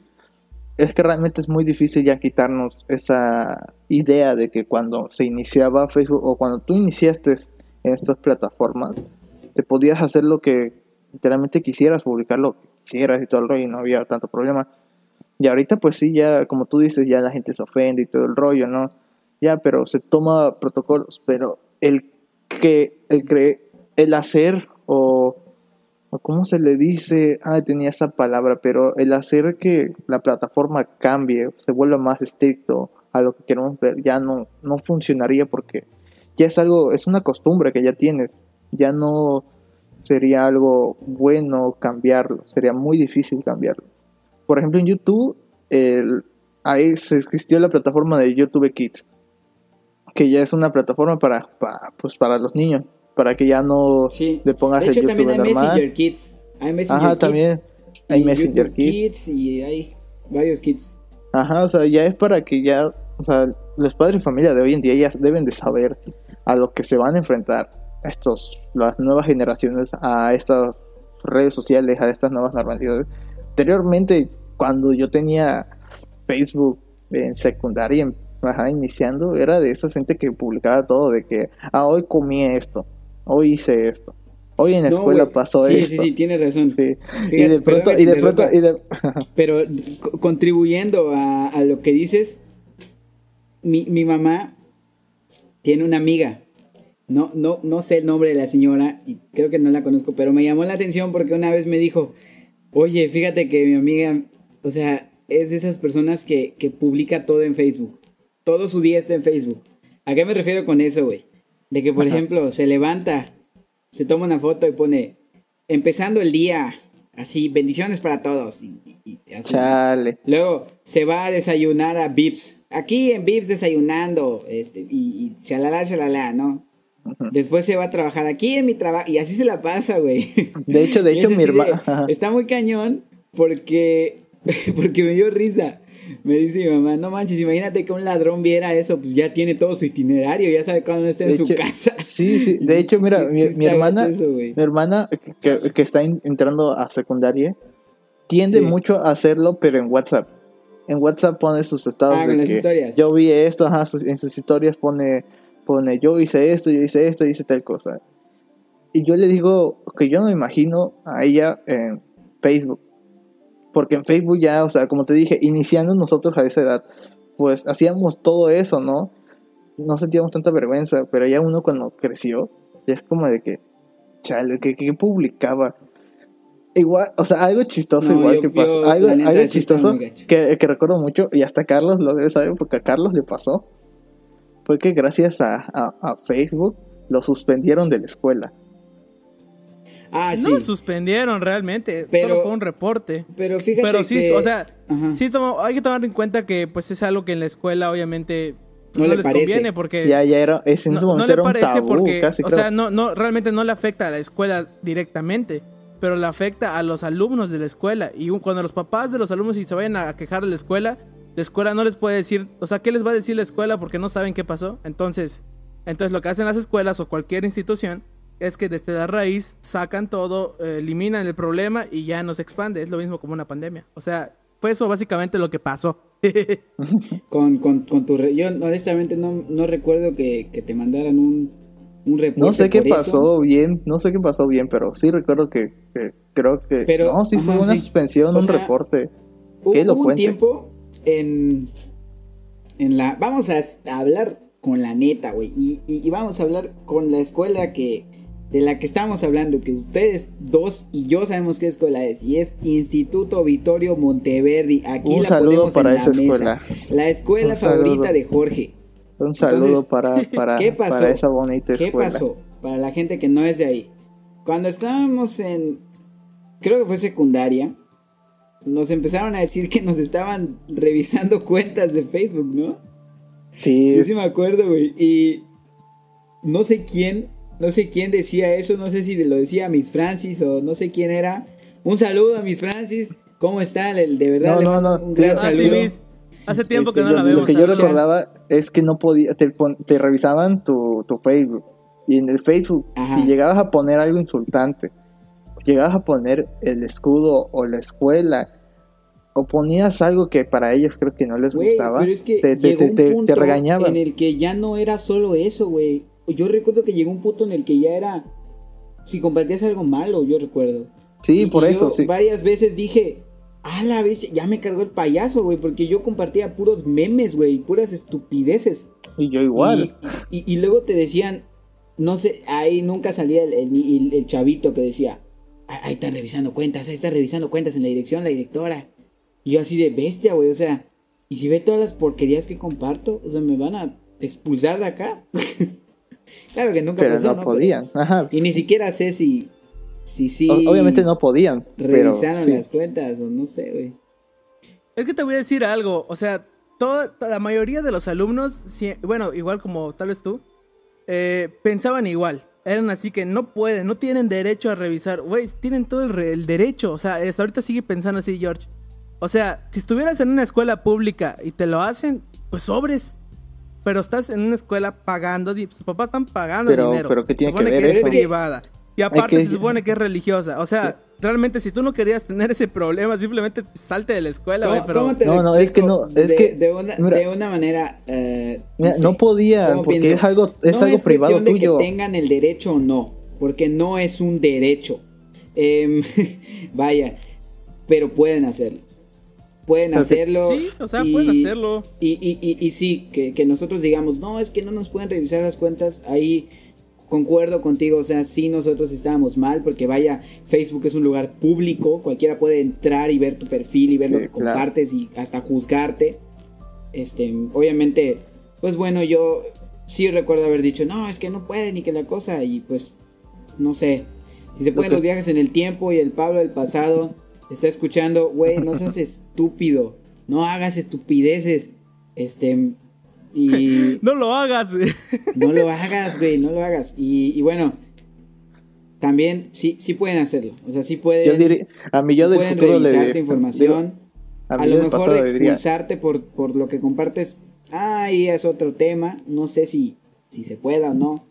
es que realmente es muy difícil ya quitarnos esa idea de que cuando se iniciaba Facebook o cuando tú iniciaste en estas plataformas, te podías hacer lo que literalmente quisieras, publicar lo que quisieras y todo el rollo y no había tanto problema. Y ahorita pues sí, ya como tú dices, ya la gente se ofende y todo el rollo, ¿no? Ya, pero se toma protocolos, pero el que, el cre- el hacer o, o cómo se le dice, ah, tenía esa palabra, pero el hacer que la plataforma cambie, se vuelva más estricto a lo que queremos ver, ya no, no funcionaría porque ya es algo, es una costumbre que ya tienes, ya no sería algo bueno cambiarlo, sería muy difícil cambiarlo. Por ejemplo, en YouTube, el, ahí se existió la plataforma de YouTube Kids, que ya es una plataforma para, para, pues para los niños, para que ya no Sí. le pongas De hecho, el también YouTube hay normal. Messenger Kids. Hay Messenger Ajá, Kids. también hay y Messenger YouTube Kids. Y hay varios kids. Ajá, o sea, ya es para que ya, o sea, los padres de familia de hoy en día ya deben de saber a lo que se van a enfrentar. estos, las nuevas generaciones a estas redes sociales, a estas nuevas normalidades. Anteriormente, cuando yo tenía Facebook en secundaria, ajá, iniciando, era de esa gente que publicaba todo, de que, ah, hoy comí esto, hoy hice esto. Hoy en la escuela pasó sí, esto. Sí, sí, tiene razón. Sí. y de pronto, y de pronto, y de... Pero contribuyendo a, a, lo que dices, mi, mi mamá tiene una amiga. No, no, no sé el nombre de la señora y creo que no la conozco, pero me llamó la atención porque una vez me dijo, oye, fíjate que mi amiga, o sea, es de esas personas que, que publica todo en Facebook. Todo su día está en Facebook. ¿A qué me refiero con eso, güey? De que, por Ajá. ejemplo, se levanta, se toma una foto y pone, empezando el día, así, bendiciones para todos. Y, y, y así. Chale. Luego se va a desayunar a Vips. Aquí en Vips desayunando, este, y, y chalala, chalala, ¿no? Después se va a trabajar aquí en mi trabajo. Y así se la pasa, güey. De hecho, de hecho, mi hermana. Está muy cañón porque, porque me dio risa. Me dice mi mamá, no manches, imagínate que un ladrón viera eso, pues ya tiene todo su itinerario, ya sabe cuándo está en de su hecho, casa. Sí, sí, de hecho, mira, mi, mi hermana, eso, mi hermana que, que, está entrando a secundaria, tiende sí. mucho a hacerlo, pero en WhatsApp. En WhatsApp pone sus estados ah, de las que historias. yo vi esto, ajá, en sus historias pone, pone yo hice esto, yo hice esto, yo hice tal cosa. Y yo le digo que yo no me imagino a ella en Facebook porque en Facebook ya, o sea, como te dije, iniciando nosotros a esa edad, pues hacíamos todo eso, ¿no? No sentíamos tanta vergüenza, pero ya uno cuando creció, ya es como de que, chale, que, que publicaba. Igual, o sea, algo chistoso no, igual yo, que pasó. Yo, algo, chistoso que, que, recuerdo mucho, y hasta Carlos lo debe saber porque a Carlos le pasó, fue que gracias a, a, a Facebook lo suspendieron de la escuela. Ah, no sí. suspendieron realmente, pero, solo fue un reporte. Pero fíjate Pero sí, que... o sea, sí tomo, hay que tomar en cuenta que pues es algo que en la escuela obviamente no, no le les parece. conviene porque ya ya era es en no, ese momento no era le un parece tabú, porque casi o creo. sea, no no realmente no le afecta a la escuela directamente, pero le afecta a los alumnos de la escuela y cuando los papás de los alumnos si se vayan a quejar de la escuela, la escuela no les puede decir, o sea, ¿qué les va a decir la escuela porque no saben qué pasó? Entonces, entonces lo que hacen las escuelas o cualquier institución es que desde la raíz sacan todo, eh, eliminan el problema y ya no se expande. Es lo mismo como una pandemia. O sea, fue eso básicamente lo que pasó. con, con, con, tu... Re yo honestamente no, no recuerdo que, que, te mandaran un, un reporte. No sé qué pasó eso. bien, no sé qué pasó bien, pero sí recuerdo que, que creo que... Pero, no, sí ajá, fue una sí. suspensión, O un sea, reporte. Hubo, Qué hubo un tiempo en, en la... Vamos a, a hablar con la neta, güey. Y, y, y vamos a hablar con la escuela que de la que estamos hablando, que ustedes dos y yo sabemos qué escuela es, y es Instituto Vittorio Monteverdi. Aquí Un la saludo ponemos para en esa la mesa. escuela. La escuela Un saludo. favorita de Jorge. Un saludo Entonces, para, para, ¿Qué pasó? para esa bonita ¿Qué escuela. pasó? Para la gente que no es de ahí. Cuando estábamos en, creo que fue secundaria, nos empezaron a decir que nos estaban revisando cuentas de Facebook, ¿no? Sí, Yo sí me acuerdo, güey. Y no sé quién, no sé quién decía eso, no sé si lo decía Miss Francis o no sé quién era. Un saludo a Miss Francis. ¿Cómo están? El- De verdad, No, no, no. un gran Ah, saludo. Hace tiempo Este, que no la lo- lo vemos. que yo recordaba es que no podía, te, te revisaban tu, tu Facebook. Y en el Facebook, Ajá. si llegabas a poner algo insultante, llegabas a poner el escudo o la escuela, o ponías algo que para ellos creo que no les gustaba, pero es que te, te- llegó te- un te- te punto regañaban. en el que ya no era solo eso, güey. Yo recuerdo que llegó un punto en el que ya era si compartías algo malo, yo recuerdo. Sí, Y- por eso, yo sí. Varias veces dije, a la vez, ya me cargó el payaso, güey, porque yo compartía puros memes, güey, puras estupideces. Y yo igual. Y, y- y luego te decían, no sé, ahí nunca salía el, el- chavito que decía, "Ah, ahí está revisando cuentas, ahí está revisando cuentas en la dirección, la directora. Y yo así de bestia, güey, o sea, y si ve todas las porquerías que comparto, o sea, me van a expulsar de acá. claro que nunca pero pasó, no ¿no? podían. Ajá. y ni siquiera sé si, si sí. O- Obviamente no podían. Pero Revisaron sí. las cuentas, o no sé, güey. Es que te voy a decir algo, o sea, toda, la mayoría de los alumnos, sí, bueno, igual como tal vez tú, eh, pensaban igual. Eran así que no pueden, no tienen derecho a revisar. Güey, tienen todo el, re- el derecho. O sea, hasta ahorita sigue pensando así, George. O sea, si estuvieras en una escuela pública y te lo hacen, pues sobres. Pero estás en una escuela pagando, tus papás están pagando Pero- dinero. pero ¿qué Se tiene que supone ver es eso? privada. Y aparte que- se supone que es religiosa. O sea, realmente si tú no querías tener ese problema, simplemente salte de la escuela, güey. ¿Cómo, Pero cómo te lo No, no, es que no, es de, que- de una, mira. de una manera... eh, Mira, sé, no podía, ¿cómo porque pienso? es algo, es no algo es privado cuestión de tuyo. que tengan el derecho o no, porque no es un derecho. Em, vaya, pero pueden hacerlo. Pueden hacerlo. Sí, o sea, pueden hacerlo. Y, y, y, y sí, que, que nosotros digamos, no, es que no nos pueden revisar las cuentas, ahí concuerdo contigo, o sea, sí nosotros estábamos mal, porque vaya, Facebook es un lugar público, cualquiera puede entrar y ver tu perfil y ver lo que claro. compartes y hasta juzgarte. Este, obviamente, pues bueno, yo sí recuerdo haber dicho, no, es que no pueden y que la cosa, y pues, no sé, si se pueden los viajes en el tiempo y el Pablo del pasado está escuchando, güey, no seas estúpido, no hagas estupideces, este, y no lo hagas. güey. no lo hagas, güey, no lo hagas, y, y bueno, también sí, sí pueden hacerlo, o sea, sí pueden, Yo diría, a mí yo sí del pueden futuro le revisar tu digo- información, a a, lo mejor expulsarte por, por lo que compartes, ahí es otro tema, no sé si, si se pueda o no,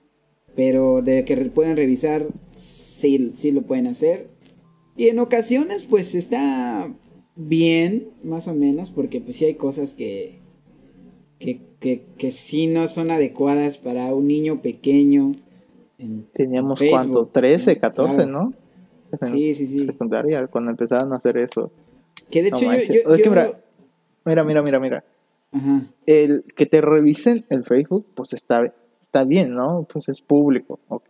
pero de que pueden revisar, sí, sí lo pueden hacer. Y en ocasiones pues está bien, más o menos, porque pues sí hay cosas que, que, que, que sí no son adecuadas para un niño pequeño. en teníamos Facebook. cuánto, 13, 14, Claro. ¿no? Sí, sí, sí. Secundaria, cuando empezaban a hacer eso. Que de No hecho yo... yo- mira, mira, mira, mira. Ajá. El que te revisen el Facebook, pues está, está bien, ¿no? Pues es público, ok.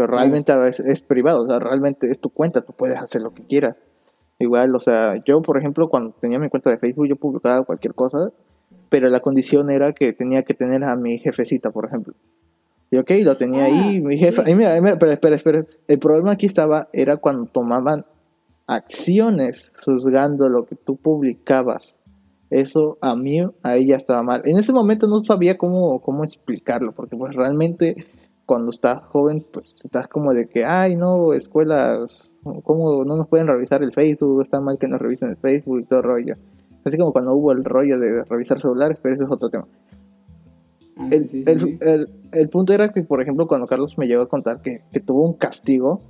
Pero realmente veces es privado, o sea, realmente es tu cuenta, tú puedes hacer lo que quieras. Igual, o sea, yo, por ejemplo, cuando tenía mi cuenta de Facebook, yo publicaba cualquier cosa, pero la condición era que tenía que tener a mi jefecita, por ejemplo. Y ok, lo tenía Ah, ahí, mi jefa. sí. Y mira, mira, espera, espera, espera. El problema aquí estaba, era cuando tomaban acciones juzgando lo que tú publicabas. Eso a mí, a ella estaba mal. En ese momento no sabía cómo, cómo explicarlo, porque pues realmente cuando estás joven, pues estás como de que, ay, no, escuelas, ¿cómo no nos pueden revisar el Facebook? Está mal que nos revisen el Facebook y todo el rollo. Así como cuando hubo el rollo de revisar celulares, pero ese es otro tema. Ah, El, sí, sí, sí, el- sí. el- el punto era que, por ejemplo, cuando Carlos me llegó a contar que, que tuvo un castigo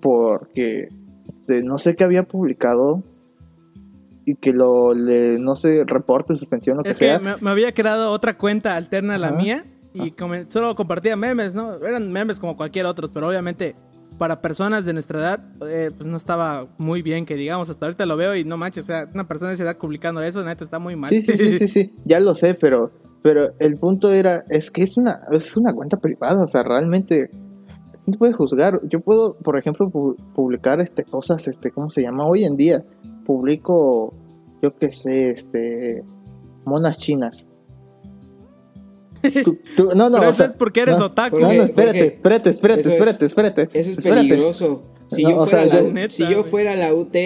porque este, no sé qué había publicado y que lo, le, no sé, reporte, suspensión, lo que Es que sea. me, me había creado otra cuenta alterna a la Ajá. mía y solo compartía memes, ¿no? Eran memes como cualquier otro, pero obviamente para personas de nuestra edad, eh, pues no estaba muy bien que digamos. Hasta ahorita lo veo y no manches, o sea, una persona de esa edad publicando eso, neta, está muy mal. Sí, sí, sí, sí, sí, ya lo sé, pero, pero el punto era, es que es una, es una cuenta privada, o sea, realmente no puedes juzgar. Yo puedo, por ejemplo, pu- publicar este cosas, este, ¿cómo se llama? Hoy en día publico, yo qué sé, este, monas chinas. Tú- tú- no, no, Pero o eso sea, es porque eres no, otaku. No, no, espérate, Jorge, espérate, espérate, eso espérate, espérate. Eso es espérate. peligroso. Si No, yo o fuera sea, la, yo- Neta, si yo fuera la UT,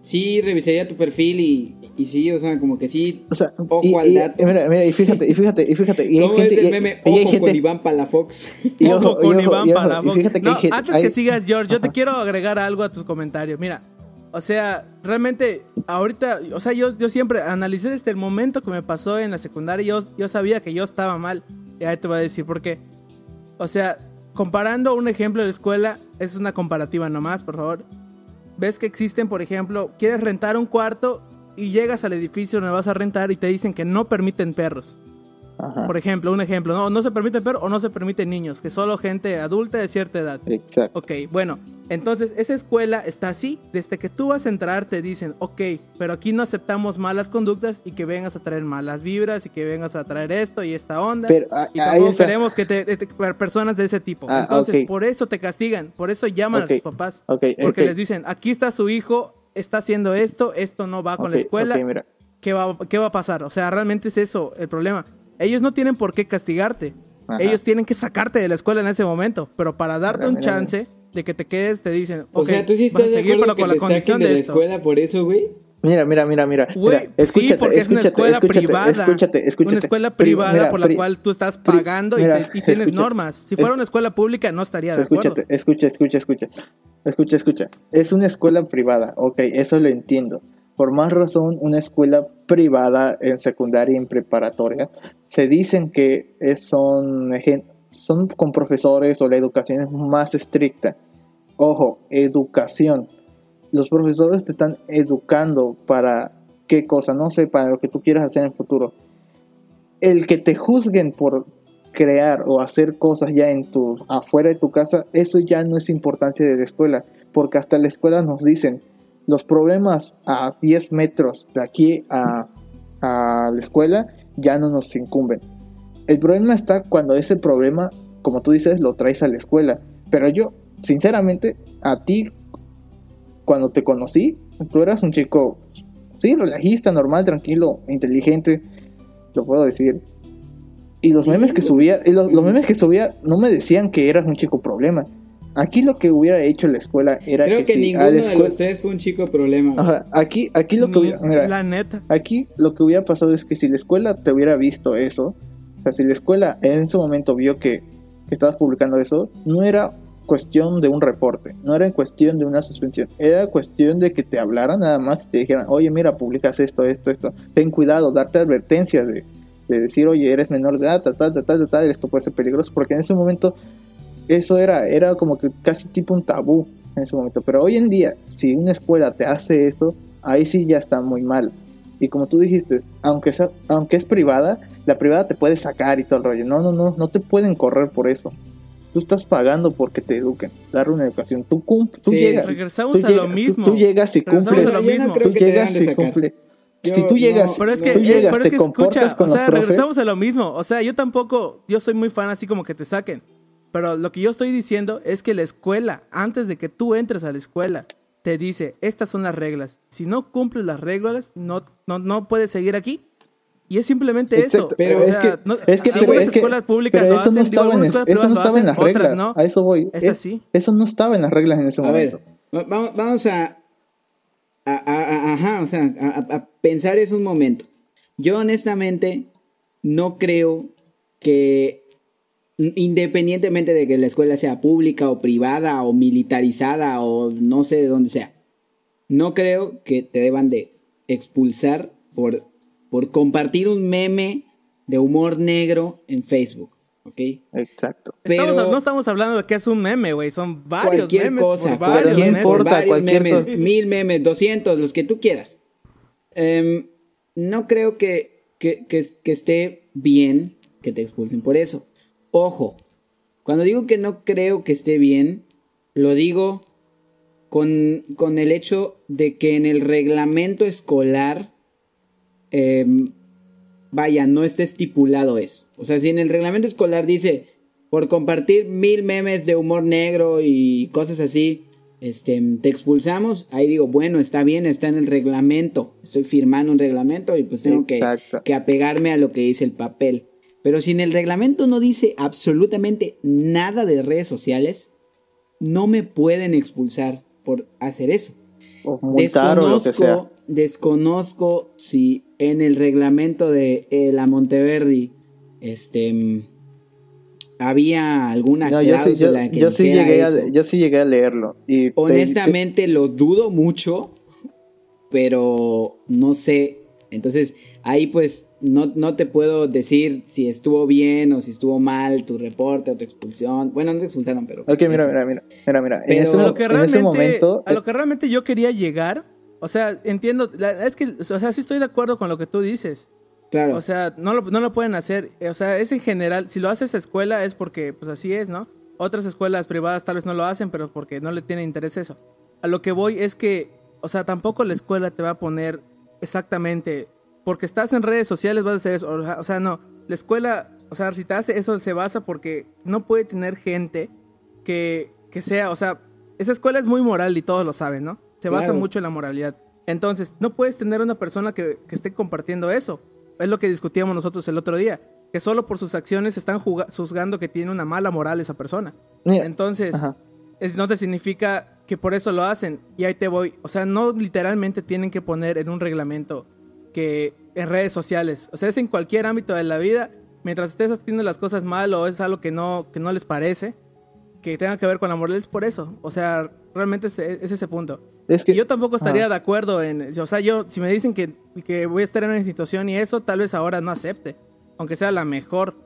sí revisaría tu perfil y, y sí, o sea, como que sí. O sea, ojo y, al dato. y mira, mira, y fíjate, y fíjate, y fíjate. Y hay ¿Cómo gente- es el meme? y hay Ojo con gente- Iván Palafox. y Ojo ojo, con y ojo, Iván Palafox. Y fíjate que No, hay gente- antes hay- que sigas, George, yo te quiero agregar algo a tus comentarios. Mira, o sea, realmente, ahorita, o sea, yo, yo siempre analicé desde el momento que me pasó en la secundaria, yo, yo sabía que yo estaba mal. Y ahí te voy a decir por qué. O sea, comparando un ejemplo de la escuela, es una comparativa nomás, por favor. Ves que existen, por ejemplo, quieres rentar un cuarto y llegas al edificio donde vas a rentar y te dicen que no permiten perros. Ajá, Por ejemplo, un ejemplo, no, no se permiten perros o no se permiten niños, que solo gente adulta de cierta edad. exacto. Ok, bueno, entonces esa escuela está así. Desde que tú vas a entrar te dicen, ok, pero aquí no aceptamos malas conductas y que vengas a traer malas vibras y que vengas a traer esto y esta onda. Pero, ah, y tampoco queremos que te, te- personas de ese tipo. Ah, entonces, ok. por eso te castigan, por eso llaman Ok, a tus papás. ok, porque les dicen, aquí está su hijo, está haciendo esto, esto no va con la escuela. mira. ¿qué va, ¿qué va a pasar? O sea, realmente es eso el problema. Ellos no tienen por qué castigarte. Ajá. Ellos tienen que sacarte de la escuela en ese momento. Pero para darte Mira, un mira, chance de que te quedes, te dicen. o "Ok, sea, tú sí estás de acuerdo pero que con la te saquen condición de la esto". escuela por eso, güey. Mira, mira, mira, mira. Güey, mira, sí, escúchate, porque es una escúchate, escuela escúchate, privada. Escúchate, escúchate. Una escuela Pri- privada mira, por la pri- cual tú estás pri- pagando y, mira, te- y tienes escúchate. normas. Si fuera Es- una escuela pública, no estaría de acuerdo. Escúchate, escucha, escucha, escucha. Escucha, escucha. Es una escuela privada, ok, eso lo entiendo. Por más razón, una escuela privada en secundaria y en preparatoria se dicen que son, con profesores o la educación es más estricta. Ojo, educación. Los profesores te están educando para qué cosa, no sé, para lo que tú quieras hacer en el futuro. El que te juzguen por crear o hacer cosas ya en tu afuera de tu casa, eso ya no es importancia de la escuela, porque hasta la escuela nos dicen, los problemas a 10 metros de aquí a, a la escuela ya no nos incumben. El problema está cuando ese problema, como tú dices, lo traes a la escuela. Pero yo, sinceramente, a ti, cuando te conocí, tú eras un chico, sí, relajista, normal, tranquilo, inteligente, lo puedo decir. Y los memes que subía, y los, memes que subía no me decían que eras un chico problema. Aquí lo que hubiera hecho la escuela era Creo que, ninguno de los tres fue un chico problema. aquí, aquí lo que hubiera, la neta. Aquí lo que hubiera pasado es que si la escuela te hubiera visto eso, o sea, si la escuela en ese momento vio que, que estabas publicando eso, no era cuestión de un reporte, no era cuestión de una suspensión, era cuestión de que te hablaran nada más y te dijeran, oye, mira, publicas esto, esto, esto, ten cuidado, darte advertencias de, de decir, oye, eres menor de edad, tal, tal, tal, tal, tal, esto puede ser peligroso, porque en ese momento eso era, era como que casi tipo un tabú en ese momento. Pero hoy en día, si una escuela te hace eso, ahí sí ya está muy mal. Y como tú dijiste, aunque, sea, aunque es privada, la privada te puede sacar y todo el rollo. No, no, no, no te pueden correr por eso. Tú estás pagando porque te eduquen, dar una educación. Tú, tú llegas. Regresamos a lo mismo. Tú, llegas y cumples. tú llegas y cumples. si tú llegas, pero es que, eh, pero es que escucha, o sea, regresamos a lo mismo. O sea, yo tampoco, yo soy muy fan así como que te saquen. Pero lo que yo estoy diciendo es que la escuela, antes de que tú entres a la escuela, te dice, estas son las reglas. Si no cumples las reglas, no, no, no puedes seguir aquí. Y es simplemente eso. Pero es, que, no, es que, escuelas públicas pero eso no estaba, en, eso no estaba en las reglas. ¿no? A eso voy. Es, así. Eso no estaba en las reglas en ese momento. A ver, vamos a, ajá, o sea, a pensar eso un momento. Yo honestamente no creo que independientemente de que la escuela sea pública o privada o militarizada o no sé de dónde sea, no creo que te deban de expulsar por, por compartir un meme de humor negro en Facebook. ¿Ok? Exacto. Pero no estamos hablando de que es un meme, güey. Son varios cualquier memes. Cosa, varios, cualquier cosa, varios memes. Mil memes, doscientos, los que tú quieras. Em, no creo que, que, que esté bien que te expulsen por eso. Ojo, cuando digo que no creo que esté bien, lo digo con, el hecho de que en el reglamento escolar, em, vaya, no esté estipulado eso. O sea, si en el reglamento escolar dice, por compartir mil memes de humor negro y cosas así, este, te expulsamos, ahí digo, bueno, está bien, está en el reglamento, estoy firmando un reglamento y pues tengo que, que apegarme a lo que dice el papel. Pero si en el reglamento no dice absolutamente nada de redes sociales, no me pueden expulsar por hacer eso. desconozco, desconozco si en el reglamento de eh, la Monteverdi este había alguna cláusula que yo sí llegué A, yo sí llegué a leerlo y honestamente lo dudo mucho pero no sé. Entonces, ahí pues no, no, te puedo decir si estuvo bien o si estuvo mal tu reporte o tu expulsión. Bueno, no te expulsaron, pero... Ok, mira, mira, mira, mira, mira. en, ese, a lo que realmente, momento... A lo que realmente yo quería llegar, o sea, entiendo, es que, o sea, sí estoy de acuerdo con lo que tú dices. Claro. O sea, no lo, no lo pueden hacer, o sea, es en general, si lo haces a escuela es porque, pues así es, ¿no? Otras escuelas privadas tal vez no lo hacen, pero porque no le tienen interés eso. A lo que voy es que, o sea, tampoco la escuela te va a poner exactamente, porque estás en redes sociales vas a hacer eso. O sea, no, la escuela, o sea, si te hace eso se basa porque no puede tener gente que, que sea, o sea, esa escuela es muy moral y todos lo saben, ¿no? Se basa mucho en la moralidad. Entonces, no puedes tener una persona que, que, esté compartiendo eso. Es lo que discutíamos nosotros el otro día. Que solo por sus acciones están juzgando que tiene una mala moral esa persona. Entonces, es, no te significa que por eso lo hacen. Y ahí te voy. O sea, no literalmente tienen que poner en un reglamento que en redes sociales. O sea, es en cualquier ámbito de la vida. Mientras estés haciendo las cosas mal o es algo que no, que no les parece, que tenga que ver con la moral, es por eso. O sea, realmente es, es ese punto. Es que, Y yo tampoco estaría de acuerdo en, o sea, yo, si me dicen que, que voy a estar en una situación y eso, tal vez ahora no acepte, aunque sea la mejor,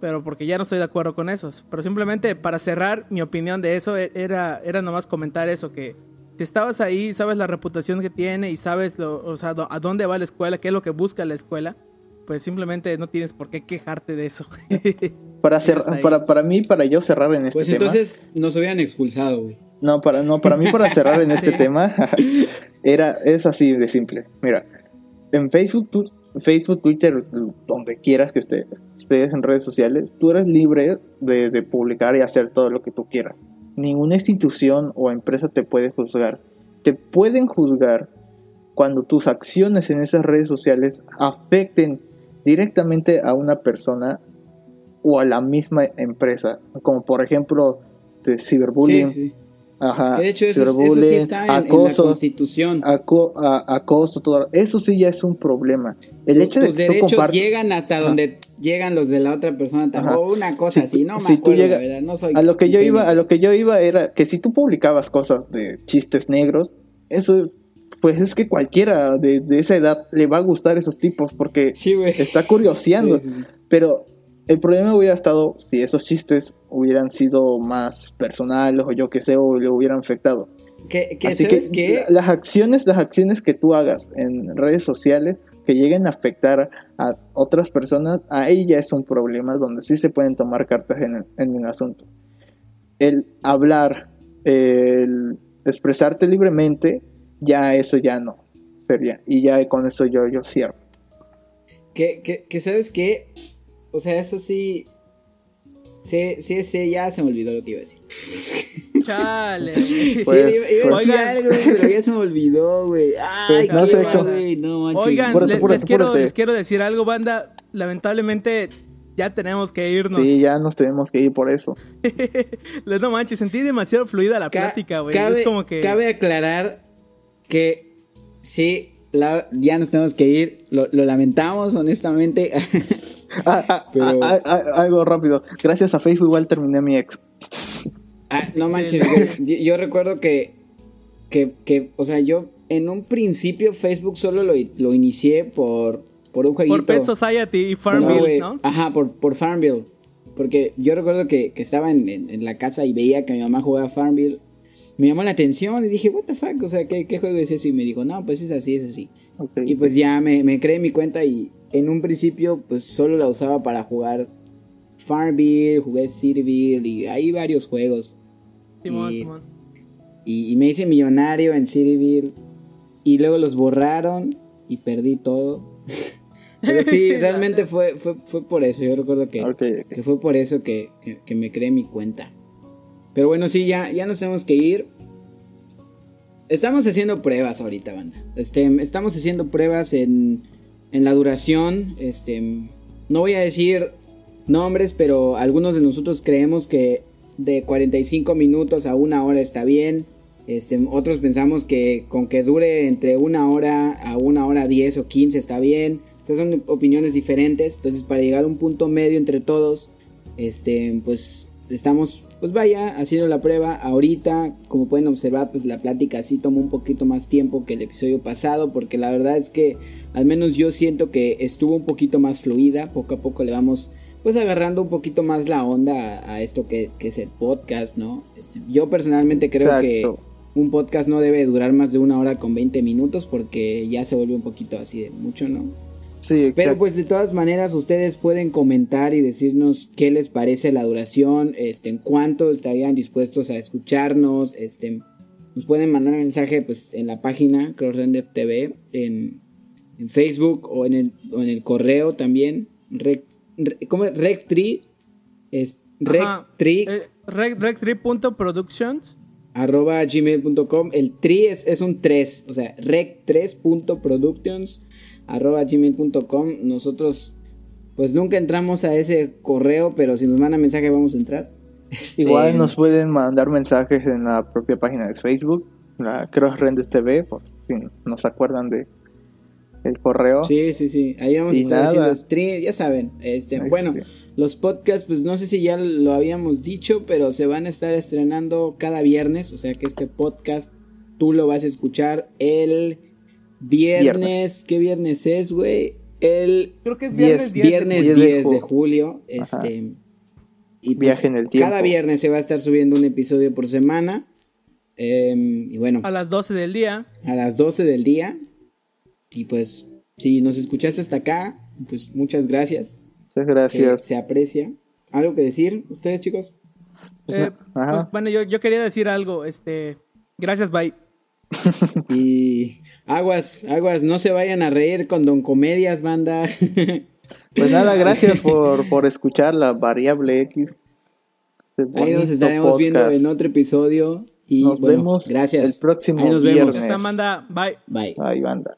pero porque ya no estoy de acuerdo con eso. Pero simplemente para cerrar, mi opinión de eso e- era, era nomás comentar eso, que si estabas ahí, sabes la reputación que tiene y sabes lo, o sea, do- a dónde va la escuela, qué es lo que busca la escuela, pues simplemente no tienes por qué quejarte de eso. para, hasta cer- ahí. para, para mí, para yo cerrar en este Pues tema. entonces nos hubieran expulsado, güey. No, para, no, para mí, para cerrar en este tema, era, es así de simple. Mira, en Facebook, tú- Facebook, Twitter, donde quieras que estés, estés en redes sociales, tú eres libre de, de publicar y hacer todo lo que tú quieras. Ninguna institución o empresa te puede juzgar. Te pueden juzgar cuando tus acciones en esas redes sociales afecten directamente a una persona o a la misma empresa. Como por ejemplo, este, ciberbullying. Sí, sí. Ajá, Que de hecho, eso, eso sí está en, en la Constitución. aco- a- acoso, todo eso sí ya es un problema. El hecho de Tus que derechos llegan hasta donde llegan los de la otra persona. O una cosa Si así, no me si tú acuerdo, llega- la verdad. No soy a lo que yo iba, a lo que yo iba era que si tú publicabas cosas de chistes negros, eso pues es que cualquiera de, de esa edad le va a gustar esos tipos porque Sí, está curioseando. Sí, sí, sí. Pero el problema hubiera estado si esos chistes hubieran sido más personales o yo que sé, o le hubieran afectado. Que, que Así ¿sabes que qué? la- las acciones, las acciones que tú hagas en redes sociales que lleguen a afectar a otras personas, ahí ya es un problema donde sí se pueden tomar cartas en el, en el asunto. El hablar, el expresarte libremente, ya eso ya no sería. Y ya con eso yo, yo cierro. Que, que, que sabes qué? O sea, eso sí. Sí, sí, sí, ya se me olvidó lo que iba a decir. Chale, güey. Sí, Pues, iba, iba a pues- decir algo, güey, pero ya se me olvidó, güey. Ay, Pues, no qué sé mal, güey. No manches. Oigan, Apúrate, le- apúrate, les, quiero, les quiero decir algo, banda. Lamentablemente ya tenemos que irnos. Sí, ya nos tenemos que ir por eso. Les- no manches, sentí demasiado fluida la Ca- plática, güey. Cabe, Es como que. cabe aclarar que sí, la- ya nos tenemos que ir. Lo, lo lamentamos, honestamente. Ah, ah, Pero- ah, algo rápido. Gracias a Facebook igual terminé mi ex. Ah, no manches, güey. yo, yo recuerdo que, que, que, o sea, yo en un principio Facebook solo lo, lo inicié por, por un jueguito. por Pet Society y Farmville. ¿no? Ajá, por, por Farmville. Porque yo recuerdo que, que estaba en, en- en la casa y veía que mi mamá jugaba Farmville. Me llamó la atención y dije, what the fuck, o sea, ¿qué, qué juego es ese? Y me dijo, no, pues es así, es así. Y pues ya me, me creé mi cuenta y en un principio pues solo la usaba para jugar Farmville, jugué Cityville y hay varios juegos. Simón, y- Simón. Y, y me hice millonario en Cityville y luego los borraron y perdí todo. Pero sí, realmente fue, fue, fue por eso. Yo recuerdo que, que fue por eso que, que- que me creé mi cuenta. Pero bueno, sí, ya, ya nos tenemos que ir. Estamos haciendo pruebas ahorita, banda. Este, estamos haciendo pruebas en, en la duración. Este, no voy a decir nombres, pero algunos de nosotros creemos que de 45 minutos a una hora está bien. Este, otros pensamos que con que dure entre una hora a una hora 10 o 15 está bien. O son opiniones diferentes. Entonces, para llegar a un punto medio entre todos, este, pues estamos, pues vaya, haciendo la prueba ahorita. Como pueden observar, pues la plática sí tomó un poquito más tiempo que el episodio pasado, porque la verdad es que al menos yo siento que estuvo un poquito más fluida. Poco a poco le vamos, pues agarrando un poquito más la onda a, a esto que, que es el podcast, ¿no? Este, yo personalmente creo que un podcast no debe durar más de una hora con 20 minutos, porque ya se vuelve un poquito así de mucho, ¿no? Sí, Pero pues de todas maneras ustedes pueden comentar y decirnos qué les parece la duración, este, en cuánto estarían dispuestos a escucharnos, este, nos pueden mandar un mensaje pues en la página CrossRender TV, en, en Facebook o en el, o en el correo también, rec, re- ¿cómo es? Rectree, es Ajá. rectree Eh, rec- Rec3.productions. arroba gmail.com. El tri es, es un 3, o sea, rec3.productions arroba gmail.com. Nosotros, pues nunca entramos a ese correo, pero si nos mandan mensaje vamos a entrar. Este, Igual nos pueden mandar mensajes en la propia página de Facebook, la Cross Rendes TV, por si nos acuerdan de el correo. Sí, sí, sí. Ahí vamos a estar nada. haciendo stream, ya saben. Este, bueno, Los podcasts, pues no sé si ya lo habíamos dicho, pero se van a estar estrenando cada viernes. O sea que este podcast tú lo vas a escuchar el viernes. ¿Qué viernes es, güey? El Creo que es viernes 10. viernes 10 10 de, de ju- julio. Este. Y pues, Viaje en el tiempo. Cada viernes se va a estar subiendo un episodio por semana. Em, y bueno, A las 12 del día. a las 12 del día. Y pues, si nos escuchaste hasta acá, pues muchas gracias. Muchas gracias. se aprecia. ¿Algo que decir ustedes, chicos? Pues Eh, ajá. pues, bueno, yo, yo quería decir algo. Este, gracias, bye. Y aguas, aguas, no se vayan a reír con Don Comedias, banda. Pues nada, gracias por, por escuchar la variable X. Este Ahí nos estaremos viendo en otro episodio. Y Nos bueno, vemos gracias. el próximo Ahí nos vemos. viernes. Amanda, bye. Bye. Ay, banda.